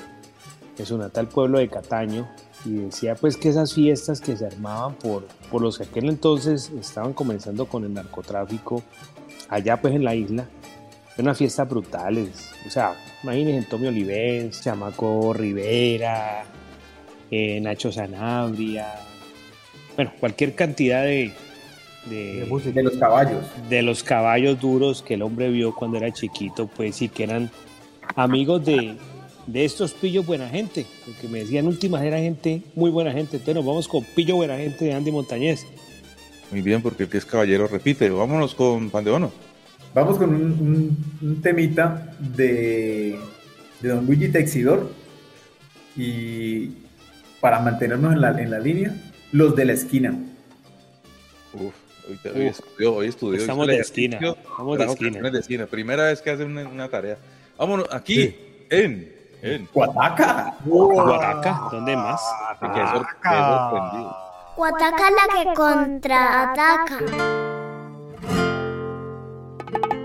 en su natal pueblo de Cataño. Y decía pues que esas fiestas que se armaban por, los que aquel entonces estaban comenzando con el narcotráfico allá pues en la isla, unas fiestas brutales. O sea, imagínense Tommy Olivenz, Chamaco Rivera, eh, Nacho Sanabria, bueno, cualquier cantidad de, de, De los caballos. de los caballos duros que el hombre vio cuando era chiquito, pues sí que eran amigos de, de estos pillos buena gente, porque me decían últimas era gente muy buena gente, entonces nos vamos con pillo buena gente de Andy Montañez. Muy bien, porque el que es caballero repite. Vámonos con Pandeono. Vamos con un, un- un temita de, de Don Luigi Texidor. Y para mantenernos en la, en la línea, los de la esquina. Uf, hoy, te- hoy estudió, hoy estudió. Estamos de esquina, estamos de esquina. de esquina. Primera vez que hace una, una tarea. Vámonos, aquí, en, en. Guataca. Guataca, ¿dónde más? Sorprendido. Guataca la que contraataca. De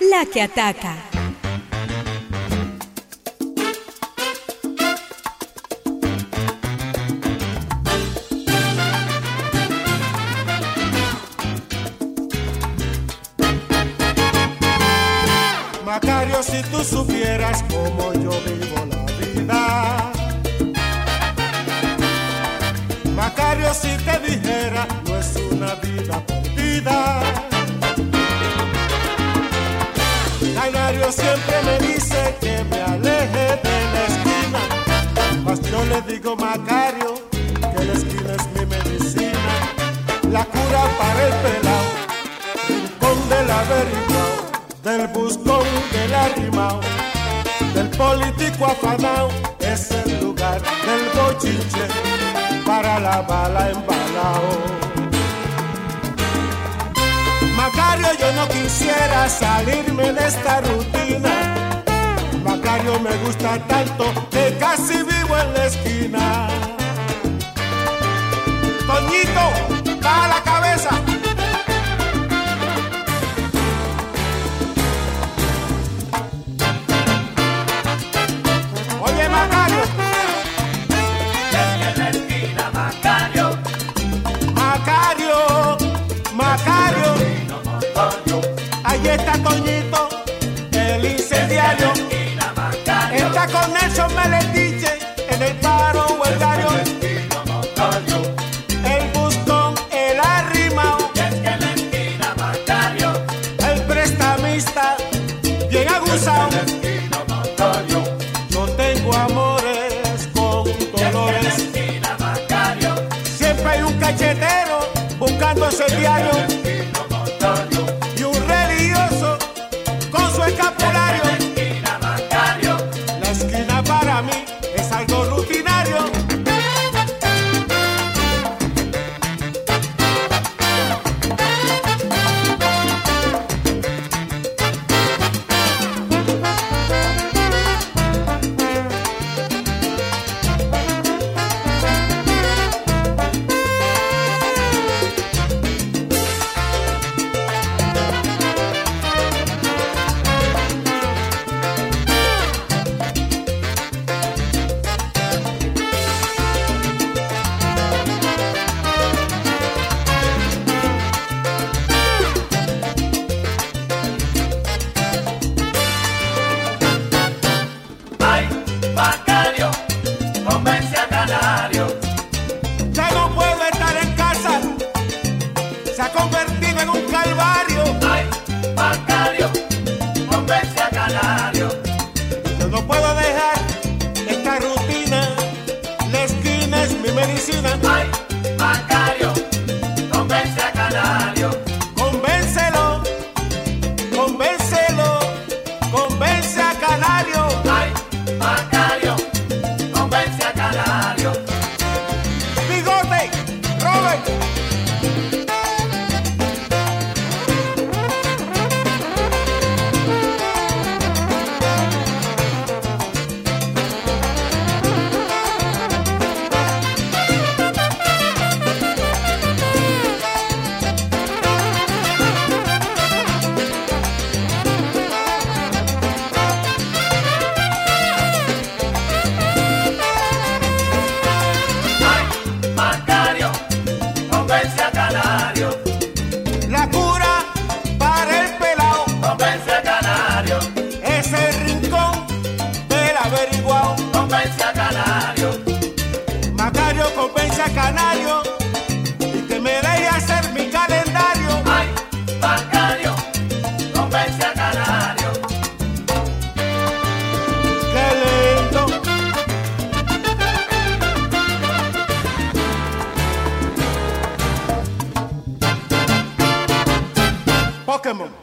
la que ataca. salirme de esta rutina. Macario me gusta tanto que casi vivo en la esquina. Toñito, Con Nelson Mel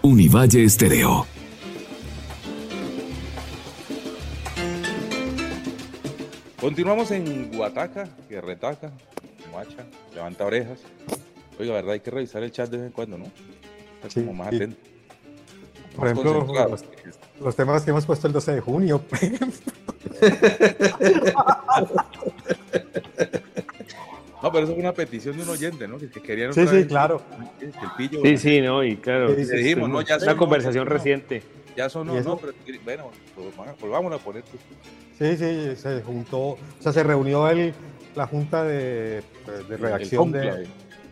Univalle Estéreo. Continuamos en Guataca, que retaca, macha, levanta orejas. Oiga, verdad, hay que revisar el chat de vez en cuando, ¿no? Estar sí, como más atento. Por ejemplo, los, los, temas que hemos puesto el 12 de junio. <laughs> No, pero eso fue una petición de un oyente, ¿no? Que, que querían Sí, sí, vez claro. que el pillo. Sí, sí, no, y claro. Le dijimos, no, ya Una conversación reciente. Ya sonó, no, pero bueno, pues, volvámoslo a poner. Sí, sí, se juntó, o sea, se reunió el, la junta de, de redacción de, cónclave.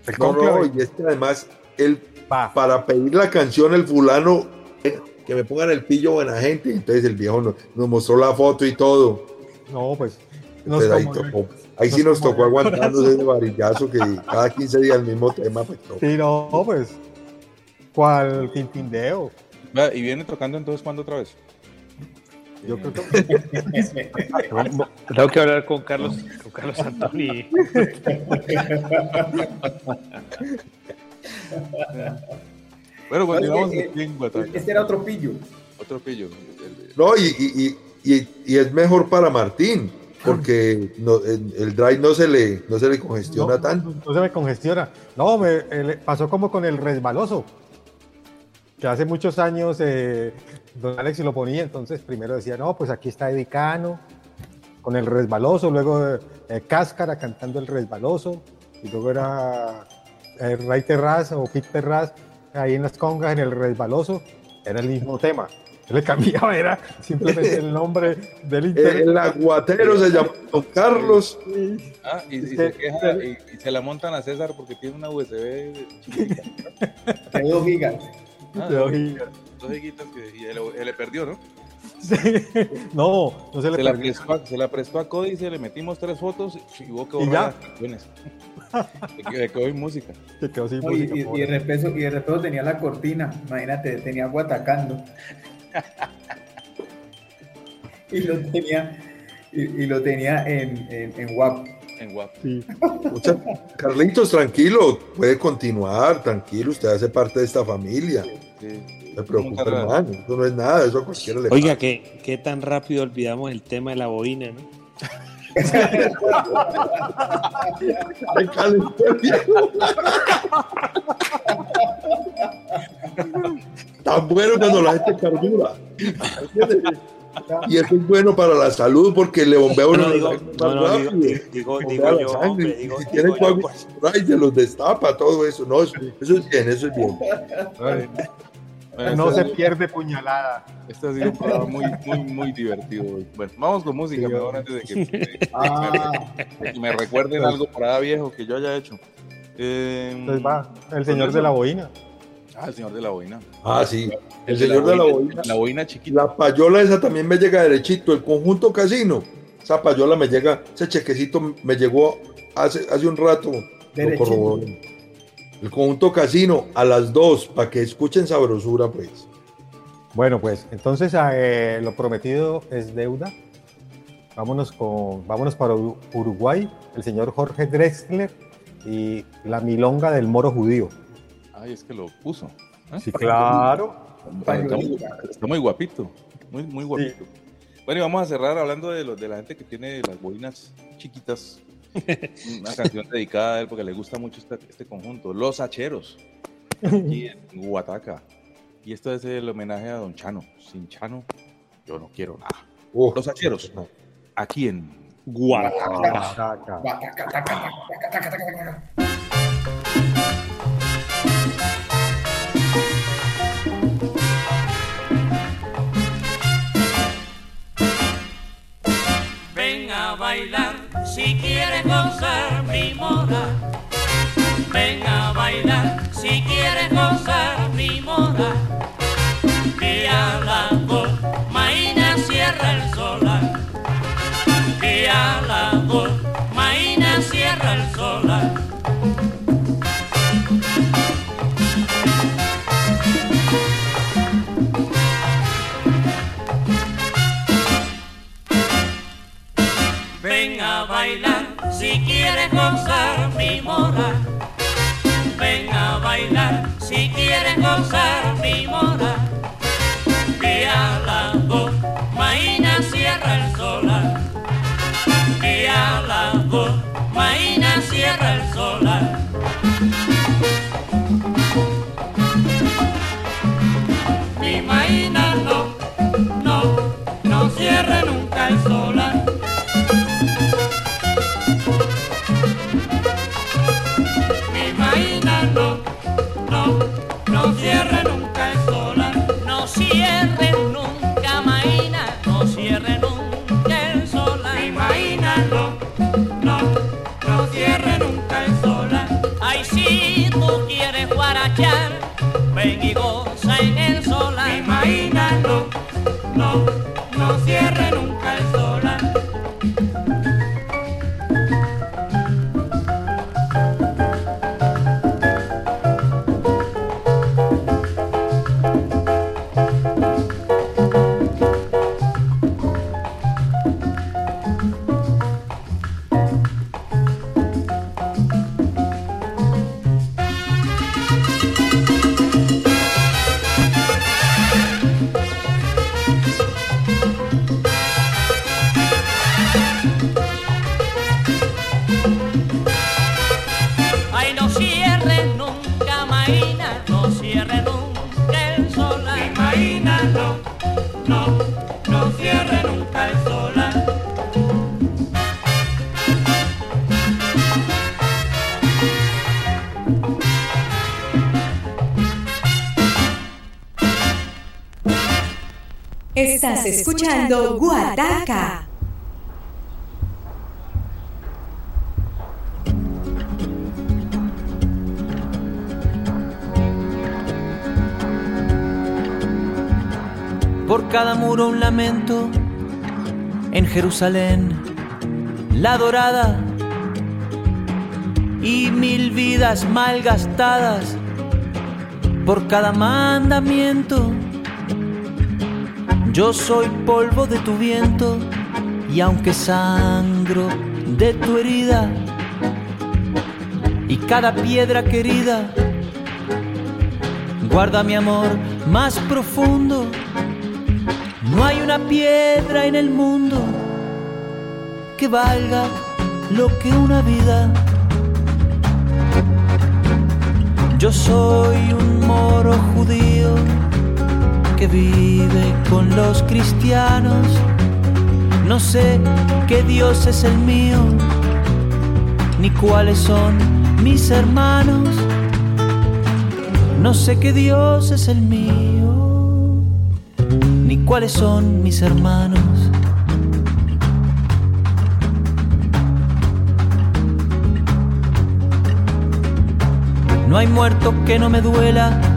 el No, no, cónclave. y es que además, el, para pedir la canción, el fulano, eh, que me pongan el pillo buena gente. Entonces el viejo nos, nos mostró la foto y todo. No, pues. Entonces, ahí, sí nos tocó aguantarnos ese varillazo que cada 15 días el mismo tema. Pues, no. Sí, no, pues. ¿Cuál Quintindeo? ¿Y viene tocando entonces cuándo otra vez? Yo creo que. Tengo que hablar con Carlos, con Carlos Antoni. Bueno, continuamos en Guataca. Este era otro pillo. Otro pillo. No, y, y, y, y- y es mejor para Martín, porque no, el, drive no se le, no se le congestiona No, tanto. No se me congestiona. No, me, pasó como con el resbaloso. Que hace muchos años eh, don Alex lo ponía, entonces primero decía, no, pues aquí está Edicano con el resbaloso, luego eh, eh, Cáscara cantando el resbaloso, y luego era eh, Ray Terraz o Pete Terraz ahí en las congas en el resbaloso, era el mismo tema. Le cambiaba, era simplemente <laughs> el nombre del inter- El aguatero se llama Don Carlos. Ah, y, y se que- queja y, y se la montan a César porque tiene una USB chiquita. De dos gigas. Ah, De dos gigas. Dos gigitas que y él, él le perdió, ¿no? No, no se le Se la, prestó, a- se la prestó a Cody, se le metimos tres fotos y hubo que ¿Y las canciones. <laughs> Se quedó- sin música. Se quedó sin No, y, música, y- y pobre. de repeso, y de repeso tenía la cortina, imagínate, tenía Guatacando. Y lo tenía, y, y lo tenía en, en, en WAP. En WAP. Carlitos, tranquilo, puede continuar, tranquilo, usted hace parte de esta familia. No se preocupe, Nunca nada. hermano, eso no es nada, eso a cualquiera le Oiga, pasa. ¿qué, qué tan rápido olvidamos el tema de la boina, ¿no? Calentó. Tan bueno cuando la gente carbura. Y eso es bueno para la salud porque le bombea uno no, digo, más no, no, digo, rápido. digo, digo yo, sangre. hombre, digo, si tiene coágulos por los destapa, todo eso. No, eso, eso es bien, eso es bien. Bueno, no este- se pierde puñalada. Este ha sido un programa muy, muy, muy divertido. Bueno, vamos con música, Sí, mejor antes de que, de- de- Ah. que me recuerden algo por allá viejo que yo haya hecho. Eh, Entonces va, el señor de la boina. Ah, el señor de la boina. Ah, sí. El señor de la boina. La boina chiquita. La payola esa también me llega derechito. El conjunto casino. Esa payola me llega, ese chequecito me llegó hace, hace un rato. Lo Derechito. corroboré. El conjunto casino a las dos, para que escuchen sabrosura, pues. Bueno, pues entonces eh, lo prometido es deuda. Vámonos, con, vámonos para Uru- Uruguay, el señor Jorge Drexler y la milonga del moro judío. Ay, es que lo puso. ¿eh? Sí, claro. Está, está muy, está muy guapito. Muy, muy guapito. Bueno, y vamos a cerrar hablando de, los de la gente que tiene las boinas chiquitas. <laughs> Una canción dedicada a él porque le gusta mucho este, este conjunto. Los Hacheros. Aquí <laughs> en Huataca. Y esto es el homenaje a Don Chano. Sin Chano, yo no quiero nada. Los Hacheros. Aquí en Guataca. Ven gozar mi mora. Ven a bailar si quieres gozar gozar mi mora. Ven a bailar si quieres gozar mi mora. Y escuchando Guataca. Por cada muro un lamento en Jerusalén, la dorada y mil vidas malgastadas por cada mandamiento. Yo soy polvo de tu viento y aunque sangro de tu herida y cada piedra querida guarda mi amor más profundo. No hay una piedra en el mundo que valga lo que una vida. Yo soy un moro judío que vive con los cristianos. No sé qué Dios es el mío, ni cuáles son mis hermanos. No sé qué Dios es el mío, ni cuáles son mis hermanos. No hay muerto que no me duela,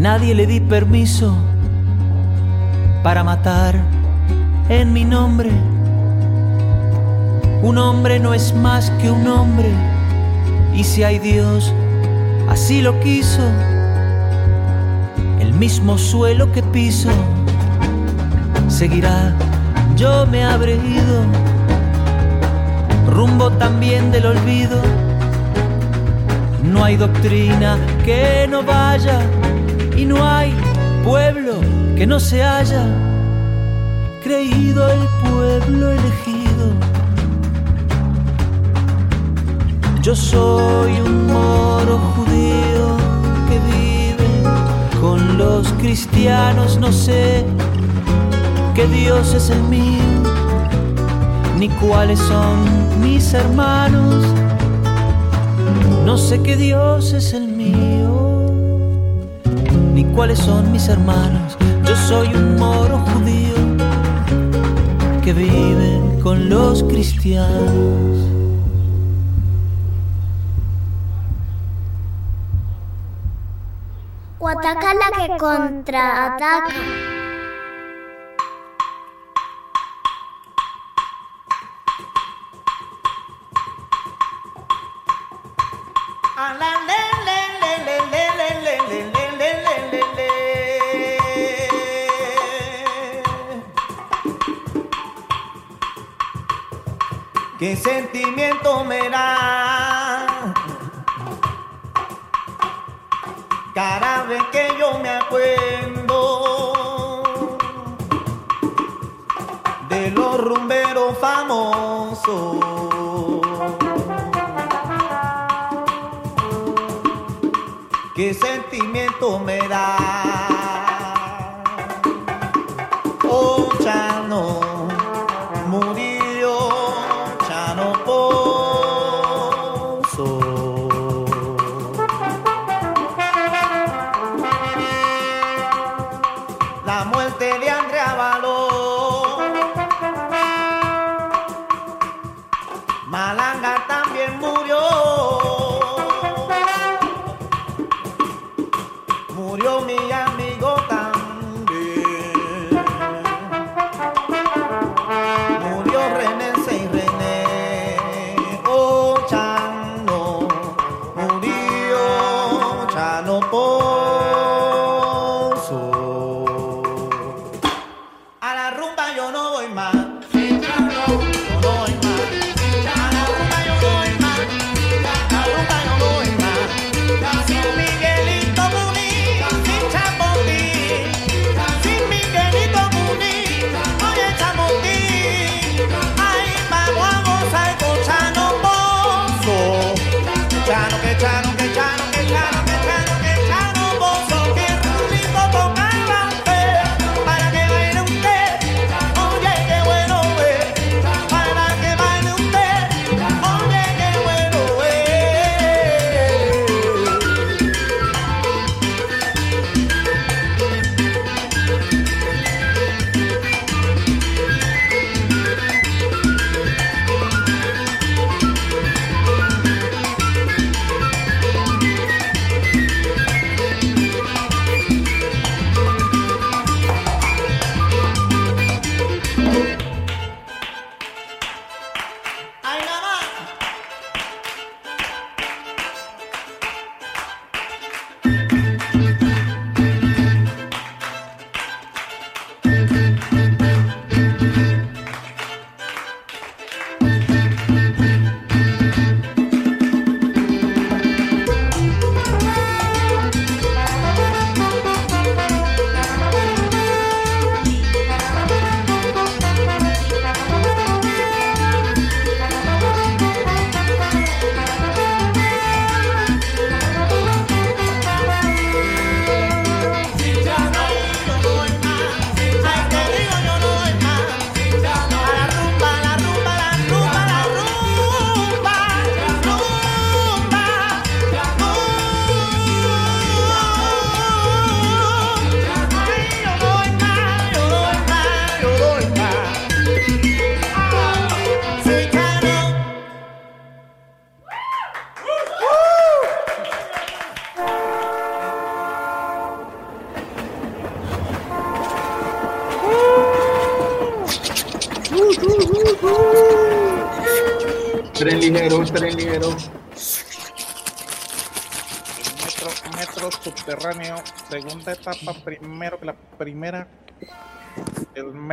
Nadie le di permiso para matar en mi nombre. Un hombre no es más que un hombre. Y si hay Dios, así lo quiso. El mismo suelo que piso seguirá. Yo me habré ido rumbo también del olvido. No hay doctrina que no vaya y no hay pueblo que no se haya creído el pueblo elegido. Yo soy un moro judío que vive con los cristianos, no sé qué Dios es el mío, ni cuáles son mis hermanos, no sé qué Dios es el mío, cuáles son mis hermanos, yo soy un moro judío que vive con los cristianos. Guataca la que contraataca. ¿Qué sentimiento me da? Cada vez que yo me acuerdo de los rumberos famosos. ¿Qué sentimiento me da?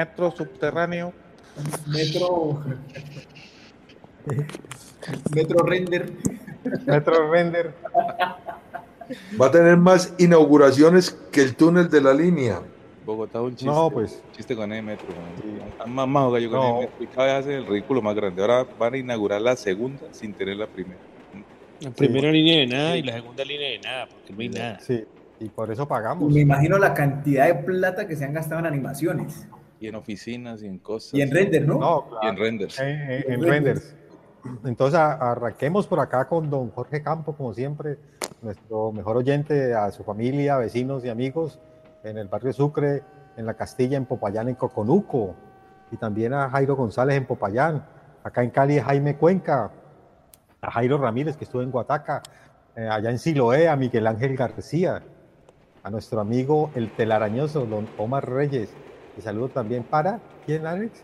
Metro subterráneo. Metro. Metro render. Metro render. Va a tener más inauguraciones que el túnel de la línea. Bogotá un chiste. No, pues. Chiste con el metro. man. Están mamados gallo con No. el metro. Y cada vez hacen el ridículo más grande. Ahora van a inaugurar la segunda sin tener la primera. La primera línea de nada y la segunda línea de nada, porque no hay nada. Sí, y por eso pagamos. Me imagino la cantidad de plata que se han gastado en animaciones. Y en oficinas y en cosas. Y en render, ¿no? No, Y en renders. En, en- en En renders. Entonces arranquemos por acá con don Jorge Campo, como siempre, nuestro mejor oyente, a su familia, vecinos y amigos en el barrio Sucre, en la Castilla, en Popayán, en Coconuco, y también a Jairo González en Popayán, acá en Cali Jaime Cuenca, a Jairo Ramírez que estuvo en Guataca, eh, allá en Siloé a Miguel Ángel García, a nuestro amigo el telarañoso, don Omar Reyes, y saludo también para, ¿quién Alex?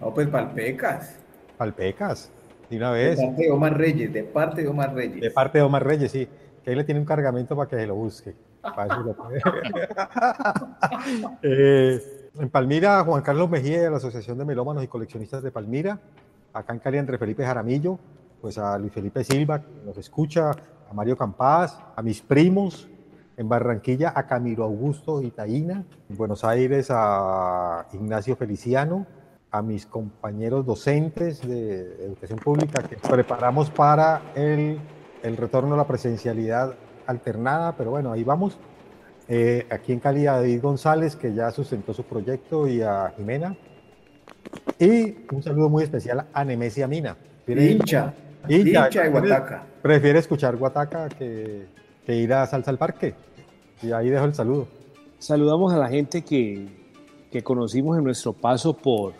No, pues Palpecas. Palpecas. de una De vez. parte de Omar Reyes, de parte de Omar Reyes. De parte de Omar Reyes, sí. Que ahí le tiene un cargamento para que se lo busque. Para lo. <laughs> Eh, en Palmira, Juan Carlos Mejía de la Asociación de Melómanos y Coleccionistas de Palmira. Acá en Cali, André Felipe Jaramillo. Pues a Luis Felipe Silva, que nos escucha. A Mario Campás. A mis primos. En Barranquilla, a Camilo Augusto Itaína. En Buenos Aires, a Ignacio Feliciano. A mis compañeros docentes de educación pública que preparamos para el, el retorno a la presencialidad alternada, pero bueno, ahí vamos. Eh, aquí en Cali a David González, que ya sustentó su proyecto, y a Jimena. Y un saludo muy especial a Nemesia Mina. Hincha, hincha de Guataca. Prefiere escuchar Guataca que, que ir a Salsa al Parque. Y ahí dejo el saludo. Saludamos a la gente que, que conocimos en nuestro paso por,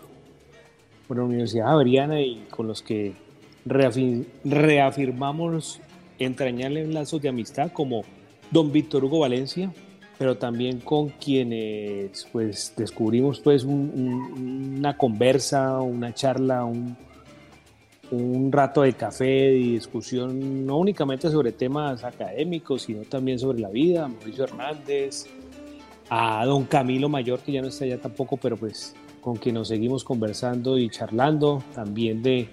por la Universidad Javeriana y con los que reafi- reafirmamos entrañables lazos de amistad, como don Víctor Hugo Valencia, pero también con quienes pues descubrimos pues un- un- una conversa, una charla, un, un rato de café y discusión, no únicamente sobre temas académicos, sino también sobre la vida, Mauricio Hernández, a don Camilo Mayor, que ya no está allá tampoco, pero pues con quien nos seguimos conversando y charlando, también de,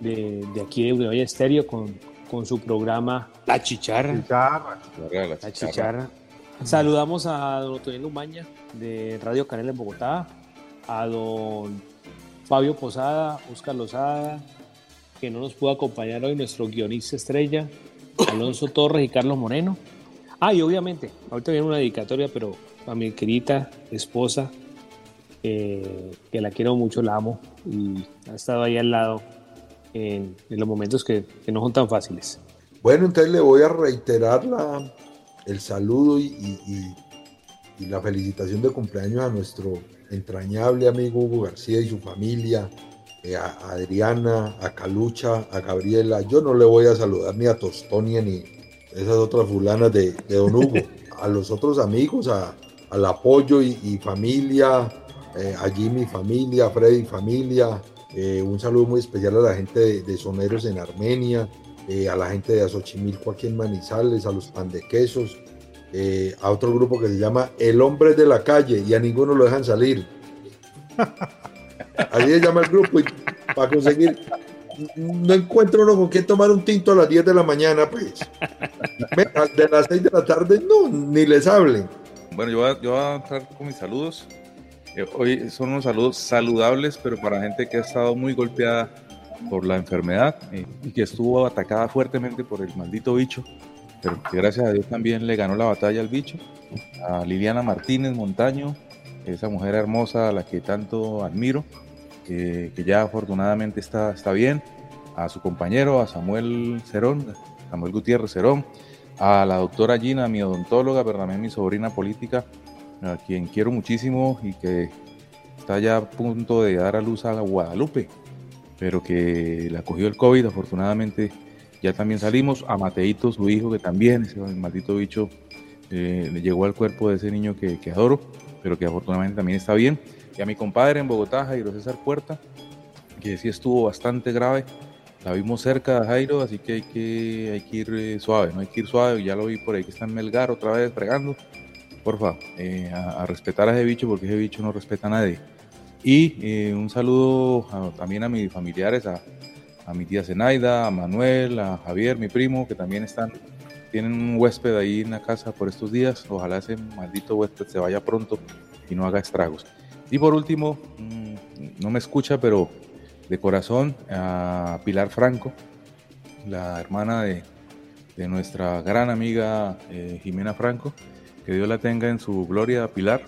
de, de aquí de Estéreo con, con su programa La Chicharra. La Chicharra. Saludamos a don Otoniel Umaña de Radio Canela en Bogotá, a don Fabio Posada, Oscar Lozada, que no nos pudo acompañar hoy, nuestro guionista estrella, Alonso Torres y Carlos Moreno. Ah, y obviamente, ahorita viene una dedicatoria, pero a mi querida esposa, eh, que la quiero mucho, la amo, y ha estado ahí al lado en, los momentos que, no son tan fáciles. Bueno, entonces le voy a reiterar la, el saludo y- y- y la felicitación de cumpleaños a nuestro entrañable amigo Hugo García y su familia, eh, a Adriana, a Calucha, a Gabriela. Yo no le voy a saludar ni a Tostonia ni esas otras fulanas de, de Don Hugo. <laughs> A los otros amigos, a, al apoyo y, y familia, eh, a Jimmy familia, a Freddy familia. eh, un saludo muy especial a la gente de, de Soneros en Armenia, a la gente de Azochimilco aquí en Manizales, a los pan de quesos, eh, a otro grupo que se llama El Hombre de la Calle y a ninguno lo dejan salir. <laughs> Así se llama el grupo y para conseguir, no encuentro uno con quien tomar un tinto a las 10 de la mañana, pues. De las 6 de la tarde, no, ni les hablen. Bueno, yo voy a, yo voy a entrar con mis saludos. Eh, hoy son unos saludos saludables, pero para gente que ha estado muy golpeada por la enfermedad eh, y que estuvo atacada fuertemente por el maldito bicho, pero que gracias a Dios también le ganó la batalla al bicho. A Liliana Martínez Montaño, esa mujer hermosa a la que tanto admiro, que, ya afortunadamente está, está bien. A su compañero, a Samuel Cerón, Samuel Gutiérrez Cerón, a la doctora Gina, mi odontóloga, pero también mi sobrina política, a quien quiero muchísimo y que está ya a punto de dar a luz a la Guadalupe, pero que la cogió el COVID, afortunadamente ya también salimos. A Mateito, su hijo, que también, ese maldito bicho, eh, le llegó al cuerpo de ese niño que, que adoro, pero que afortunadamente también está bien. Y a mi compadre en Bogotá, Jairo César Puerta, que sí estuvo bastante grave. La vimos cerca Jairo, así que hay que, hay que ir eh, suave, no hay que ir suave. Ya lo vi por ahí que está en Melgar otra vez fregando. Porfa, eh, a, respetar a ese bicho porque ese bicho no respeta a nadie. Y eh, un saludo también a mis familiares, a, a mi tía Zenaida, a Manuel, a Javier, mi primo, que también están, tienen un huésped ahí en la casa por estos días. Ojalá ese maldito huésped se vaya pronto y no haga estragos. Y por último, mm, no me escucha, pero de corazón, a Pilar Franco, la hermana de, de nuestra gran amiga eh, Jimena Franco, que Dios la tenga en su gloria, Pilar,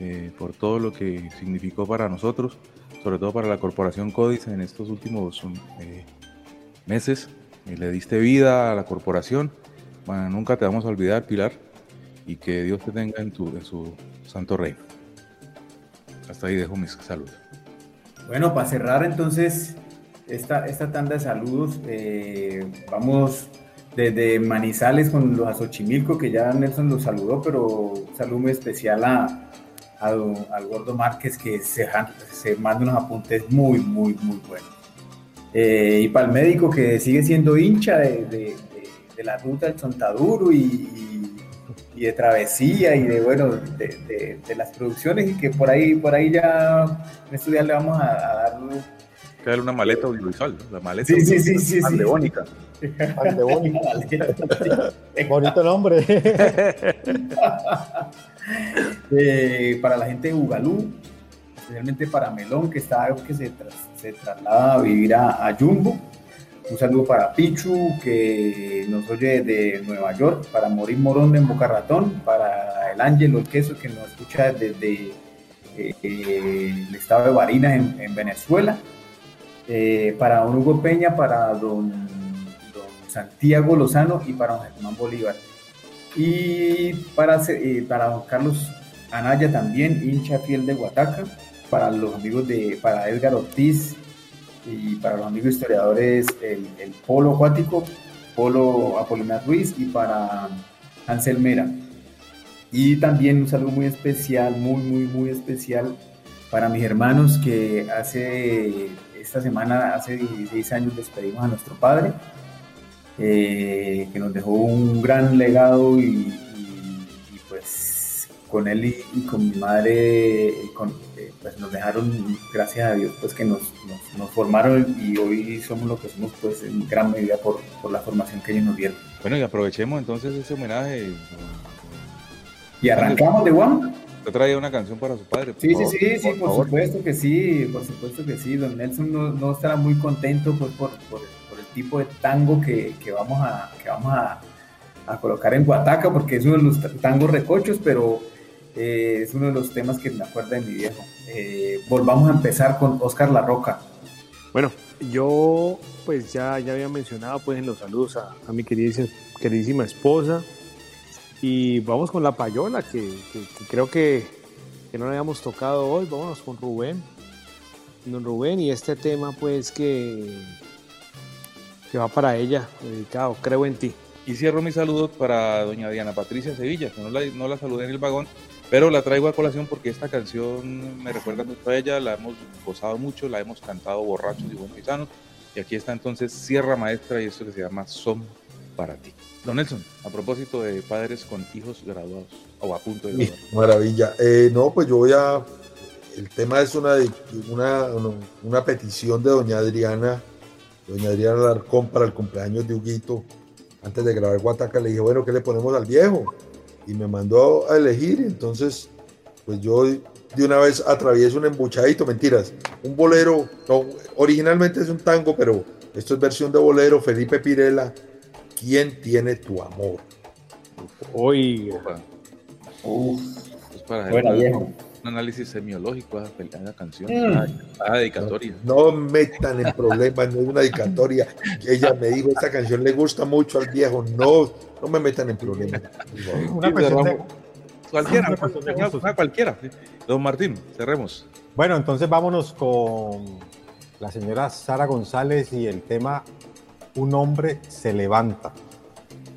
eh, por todo lo que significó para nosotros, sobre todo para la corporación Códice en estos últimos eh, meses. Eh, le diste vida a la corporación. Nunca te vamos a olvidar, Pilar, y que Dios te tenga en su santo reino. Hasta ahí dejo mis saludos. Bueno, para cerrar entonces esta, esta tanda de saludos, eh, vamos desde Manizales con los Azochimilco, que ya Nelson los saludó, pero un saludo muy especial a, al Gordo Márquez, que se, se manda unos apuntes muy, muy, muy buenos. Eh, y para el médico que sigue siendo hincha de, de- la ruta del Chontaduro y, y- y de travesía y de bueno de, de- de las producciones y que por ahí por ahí ya en estos días le vamos a, a dar que darle una maleta audiovisual, ¿no? la maleta Sí, sí, sí, sí, <laughs> sí. <laughs> Bonito nombre. <laughs> Eh, para la gente de Bugalú, especialmente para Melón, que está que se, tras- se traslada a vivir a, a Jumbo. Un saludo para Pichu, que nos oye desde Nueva York, para Morín Morón en Boca Ratón, para el Ángelo el Queso, que nos escucha desde eh, el estado de Barinas en, en Venezuela. Eh, para don Hugo Peña, para don, Santiago Lozano y para don Germán Bolívar. Y para, eh, para don Carlos Anaya también, hincha fiel de Huataca, para los amigos de, para Edgar Ortiz y para los amigos historiadores el, Polo Acuático, Polo Apolinar Ruiz y para Ansel Mera. Y también un saludo muy especial, muy, muy, muy especial para mis hermanos que hace, esta semana, hace 16 años despedimos a nuestro padre, eh, que nos dejó un gran legado y, con él y, y con mi madre eh, con- eh, pues nos dejaron, gracias a Dios, pues que nos, nos, nos formaron y hoy somos lo que somos pues en gran medida por, por la formación que ellos nos dieron. Bueno, y aprovechemos entonces ese homenaje. Y arrancamos de Juan. Yo traía una canción para su padre. por Sí, sí, favor, sí, sí, por favor. supuesto que sí, por supuesto que sí. Don Nelson no, no estará muy contento pues, por, por- por el tipo de tango que, que vamos, a, que vamos a, a colocar en Guataca, porque es uno de los ta- tangos recochos, pero eh, es uno de los temas que me acuerda de mi viejo. Eh, volvamos a empezar con Oscar La Roca. Bueno, yo pues ya, ya había mencionado pues en los saludos a, a mi queridísima, queridísima esposa y vamos con la payola que, que- que creo que, que no la habíamos tocado hoy, vámonos con Rubén, don Rubén y este tema pues que, que va para ella, dedicado, creo en ti. Y cierro mis saludos para doña Diana Patricia Sevilla, que no la, no la saludé en el vagón, pero la traigo a colación porque esta canción me recuerda mucho a ella, la hemos gozado mucho, la hemos cantado borrachos y buenos y sanos. Y aquí está entonces Sierra Maestra y esto que se llama Son para ti. Don Nelson, a propósito de padres con hijos graduados o a punto de graduar. Maravilla. Eh, no, pues yo voy a. El tema es una, una, una petición de doña Adriana, doña Adriana Larcón para el cumpleaños de Huguito. Antes de grabar Guataca le dije, bueno, ¿qué le ponemos al viejo? Y me mandó a elegir. Entonces, pues yo de una vez atravieso un embuchadito, mentiras. Un bolero, no, originalmente es un tango, pero esto es versión de bolero. Felipe Pirela, ¿quién tiene tu amor? Hoy. Es para Buena, hacer viejo. Un, análisis semiológico a esa, pel- a esa canción, Mm. a, a la dedicatoria. No metan en problemas, no es una dedicatoria. Ella me dijo, esta canción le gusta mucho al viejo. No, no me metan en problemas. Una cuestión de- Cualquiera, Una una cualquiera. Don Martín, cerremos. Bueno, entonces vámonos con la señora Sara González y el tema Un hombre se levanta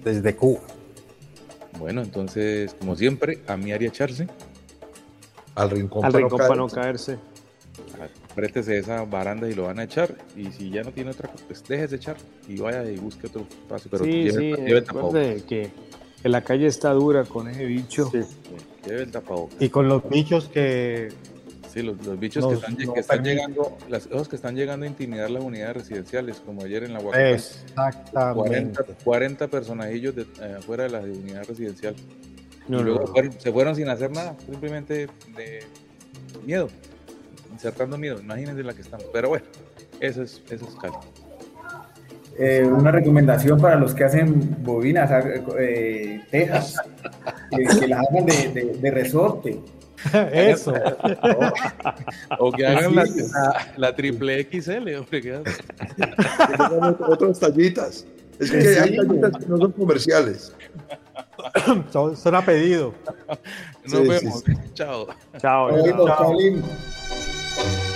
desde Cuba. Bueno, entonces, como siempre, a mí haría echarse. Al rincón, Al rincón para no caerse. Préstese esa baranda y lo van a echar. Y si ya no tiene otra, pues déjese echar y vaya y busque otro espacio. Pero sí, lleve, sí, lleve el recuerde que, que la calle está dura con ese bicho. tapabocas. Lleve el tapabocas. Y con los bichos que Sí, los, los bichos Nos- que están, no que están llegando, las, esos que están llegando a intimidar las unidades residenciales, como ayer en la Huacata. Exactamente. 40, 40 personajillos de, eh, afuera de la unidad residencial. No, y luego fueron- se fueron sin hacer nada, simplemente de miedo, insertando miedo. Imagínense la que estamos. Pero bueno, eso es, eso es Cali. Eh, una recomendación para los que hacen bobinas, eh, tejas, <laughs> que, que las hagan de, de- de resorte. <laughs> Eso. O que hagan la, la- la triple XL, hombre. <laughs> que- Otras tallitas. Es que Sí. hay tallitas que no son comerciales. <coughs> son, son a pedido. Nos Sí, vemos. sí. Chao. Chao. Oído, chao.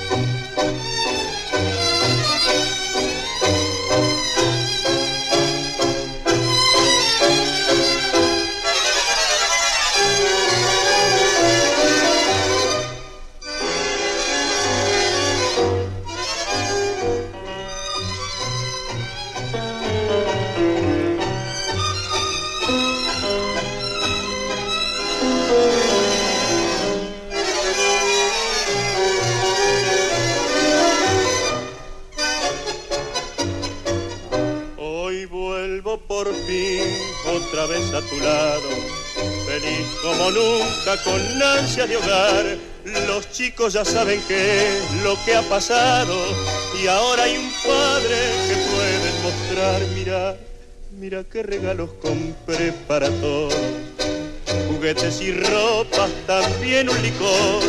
Vez a tu lado. Feliz como nunca con ansia de hogar. Los chicos ya saben qué es lo que ha pasado. Y ahora hay un padre que puede mostrar. Mira, mira qué regalos compré para todos. Juguetes y ropas, también un licor.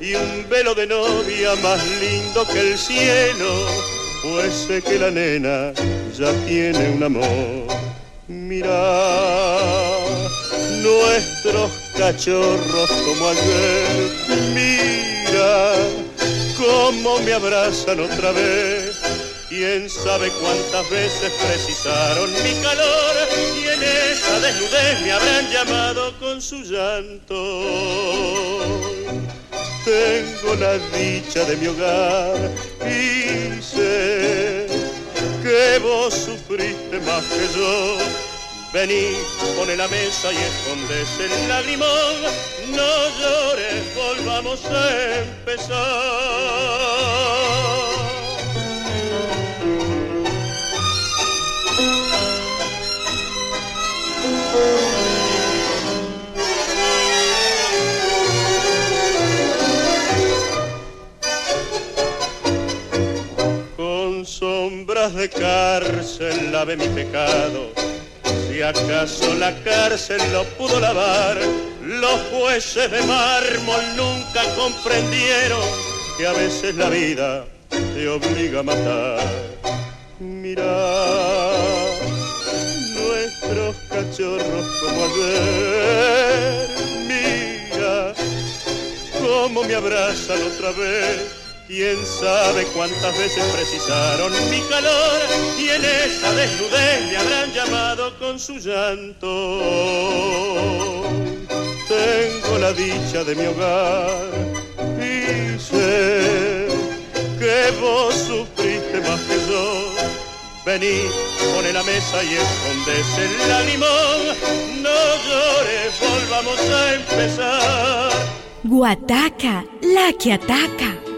Y un velo de novia más lindo que el cielo. Pues sé que la nena ya tiene un amor. Mira nuestros cachorros como ayer. Mira cómo me abrazan otra vez. Quién sabe cuántas veces precisaron mi calor y en esa desnudez me habrán llamado con su llanto. Tengo la dicha de mi hogar y sé que vos sufriste más que yo. Vení, pone la mesa y escondes el lagrimón. No llores, volvamos a empezar. De cárcel lave mi pecado. Si acaso la cárcel lo pudo lavar, los jueces de mármol nunca comprendieron que a veces la vida te obliga a matar. Mira nuestros cachorros como ayer. Mira cómo me abrazan otra vez. Quién sabe cuántas veces precisaron mi calor y en esa desnudez me habrán llamado con su llanto. Tengo la dicha de mi hogar y sé que vos sufriste más que yo. Vení, pone la mesa y escondes el limón. No llores, volvamos a empezar. Guataca, la que ataca.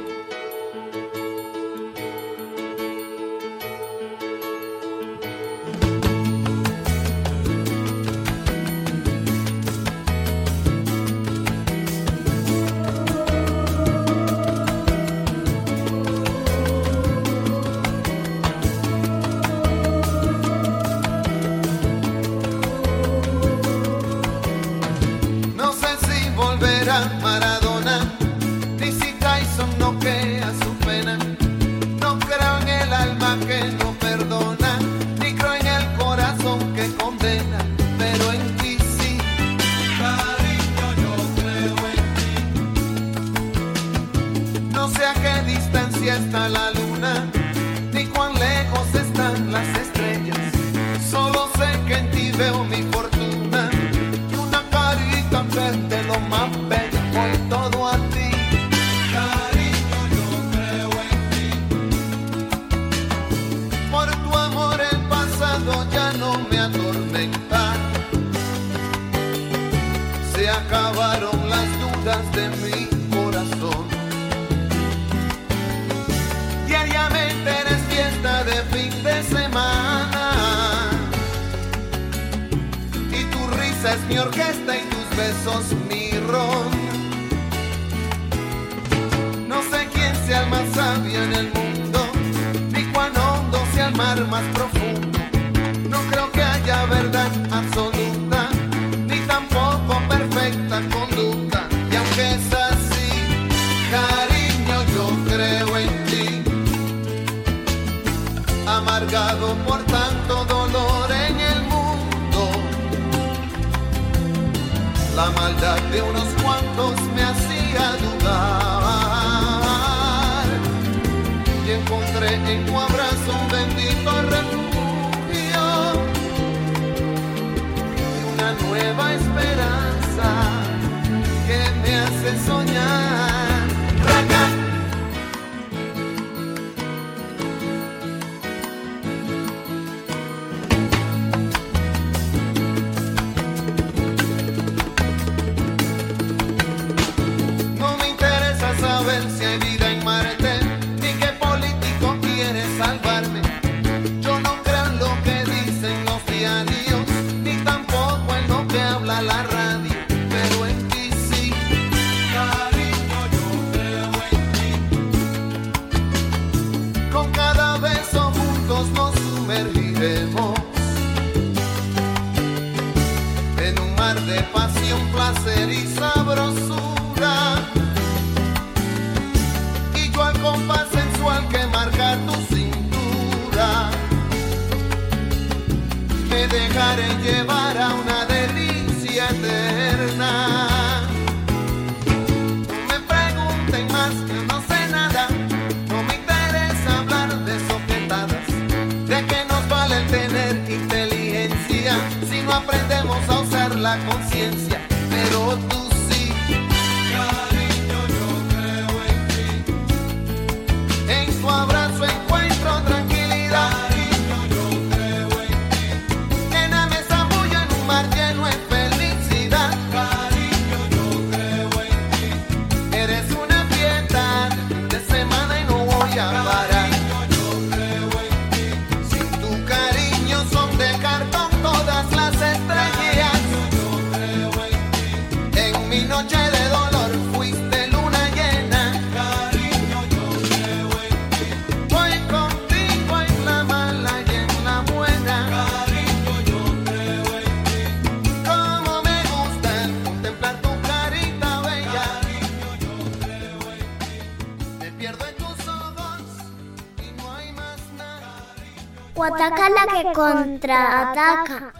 Contraataca.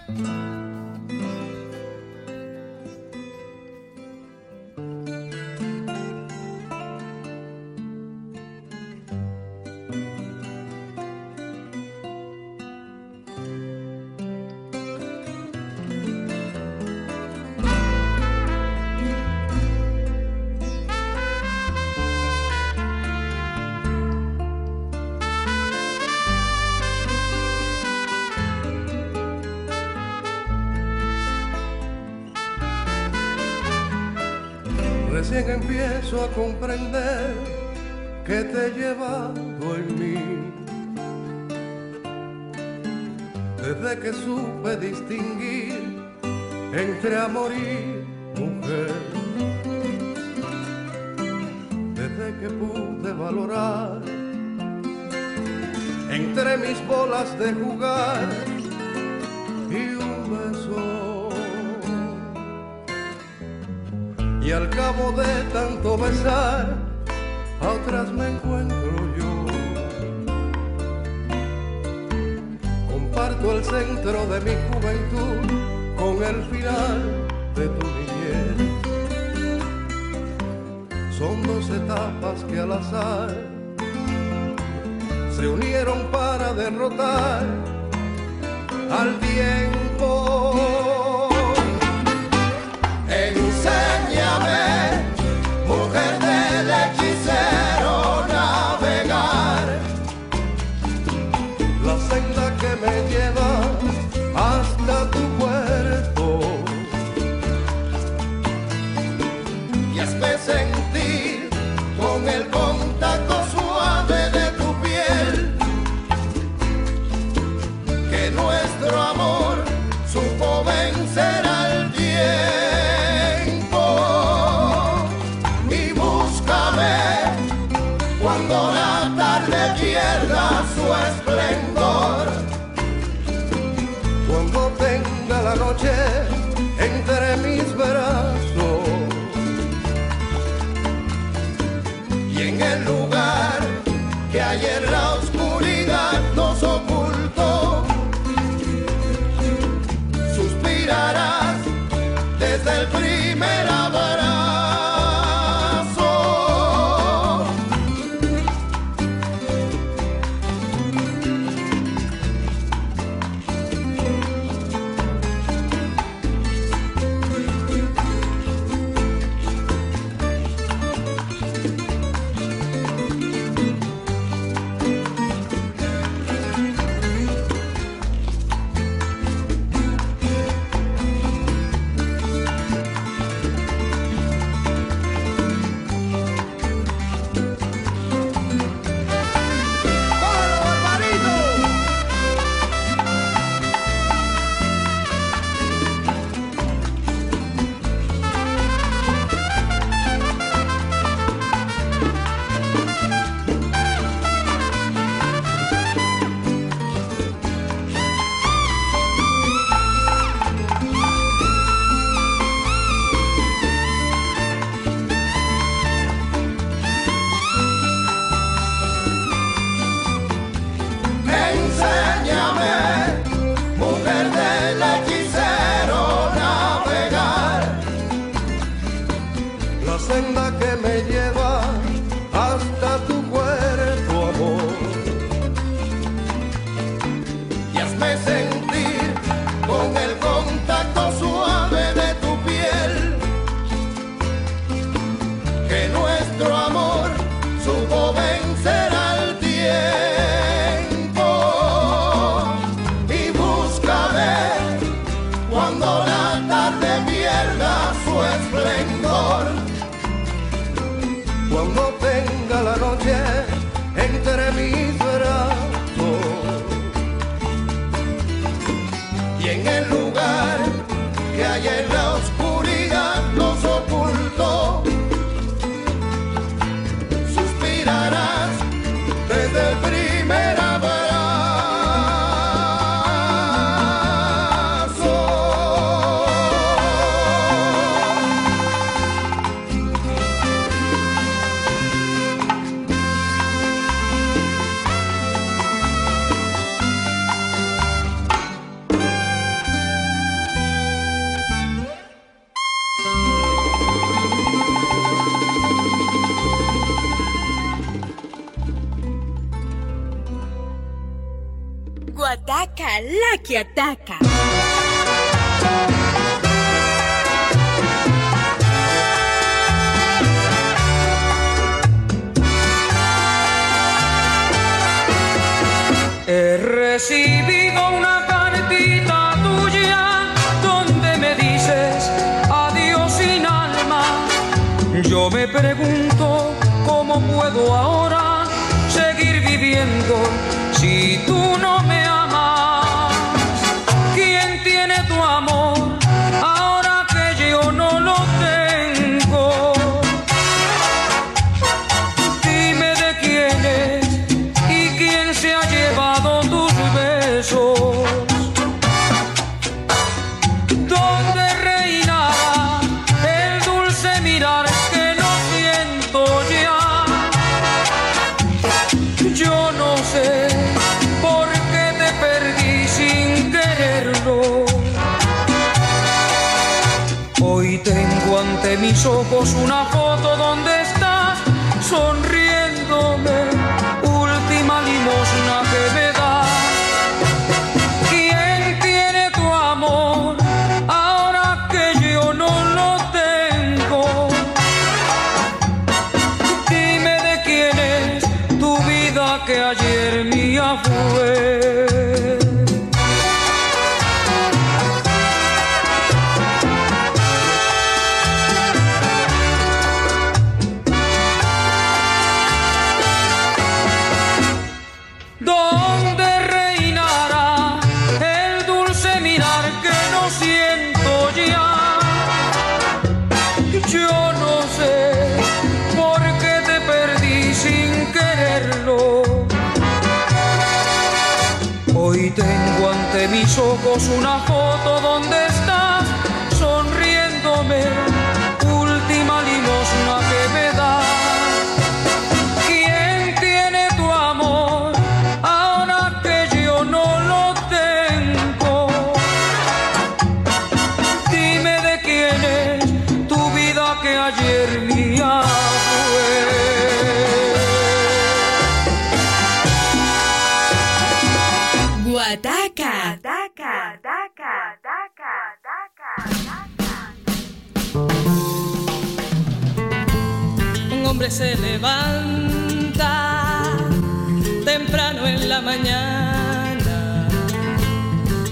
Attack. ataque. ojos una foto donde levanta temprano en la mañana,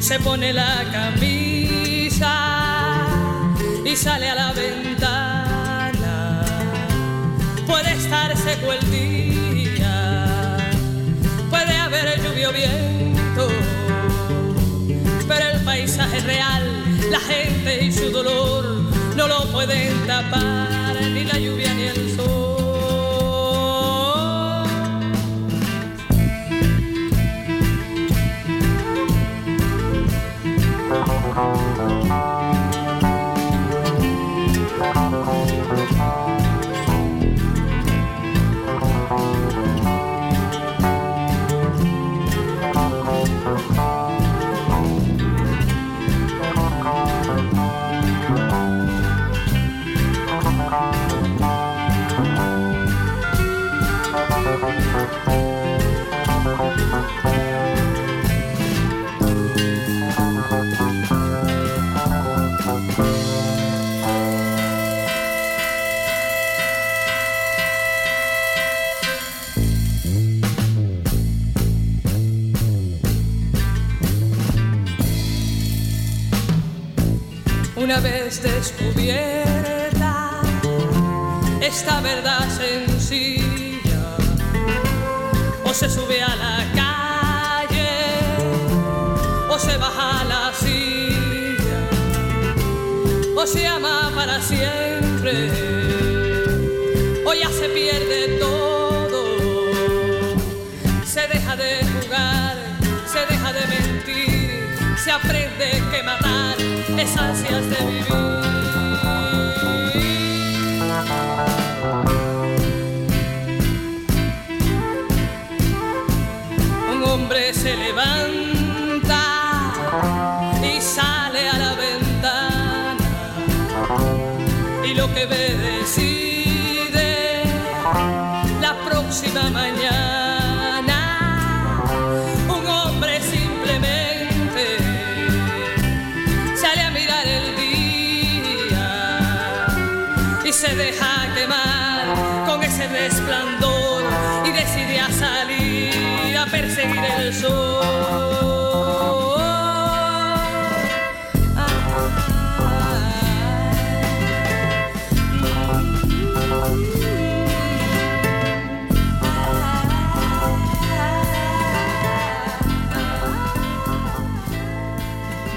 se pone la camisa y sale a la ventana. Puede estar seco el día, puede haber lluvia o viento, pero el paisaje real, la gente y su dolor no lo pueden tapar. es descubierta esta verdad sencilla, o se sube a la calle, o se baja a la silla, o se ama para siempre, o ya se pierde todo, se deja de jugar, se deja de mentir, se aprende que matar es ansias de vivir. Un hombre se levanta y sale a la ventana y lo que ve decide la próxima mañana.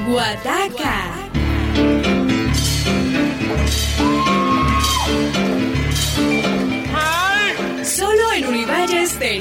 Guataca.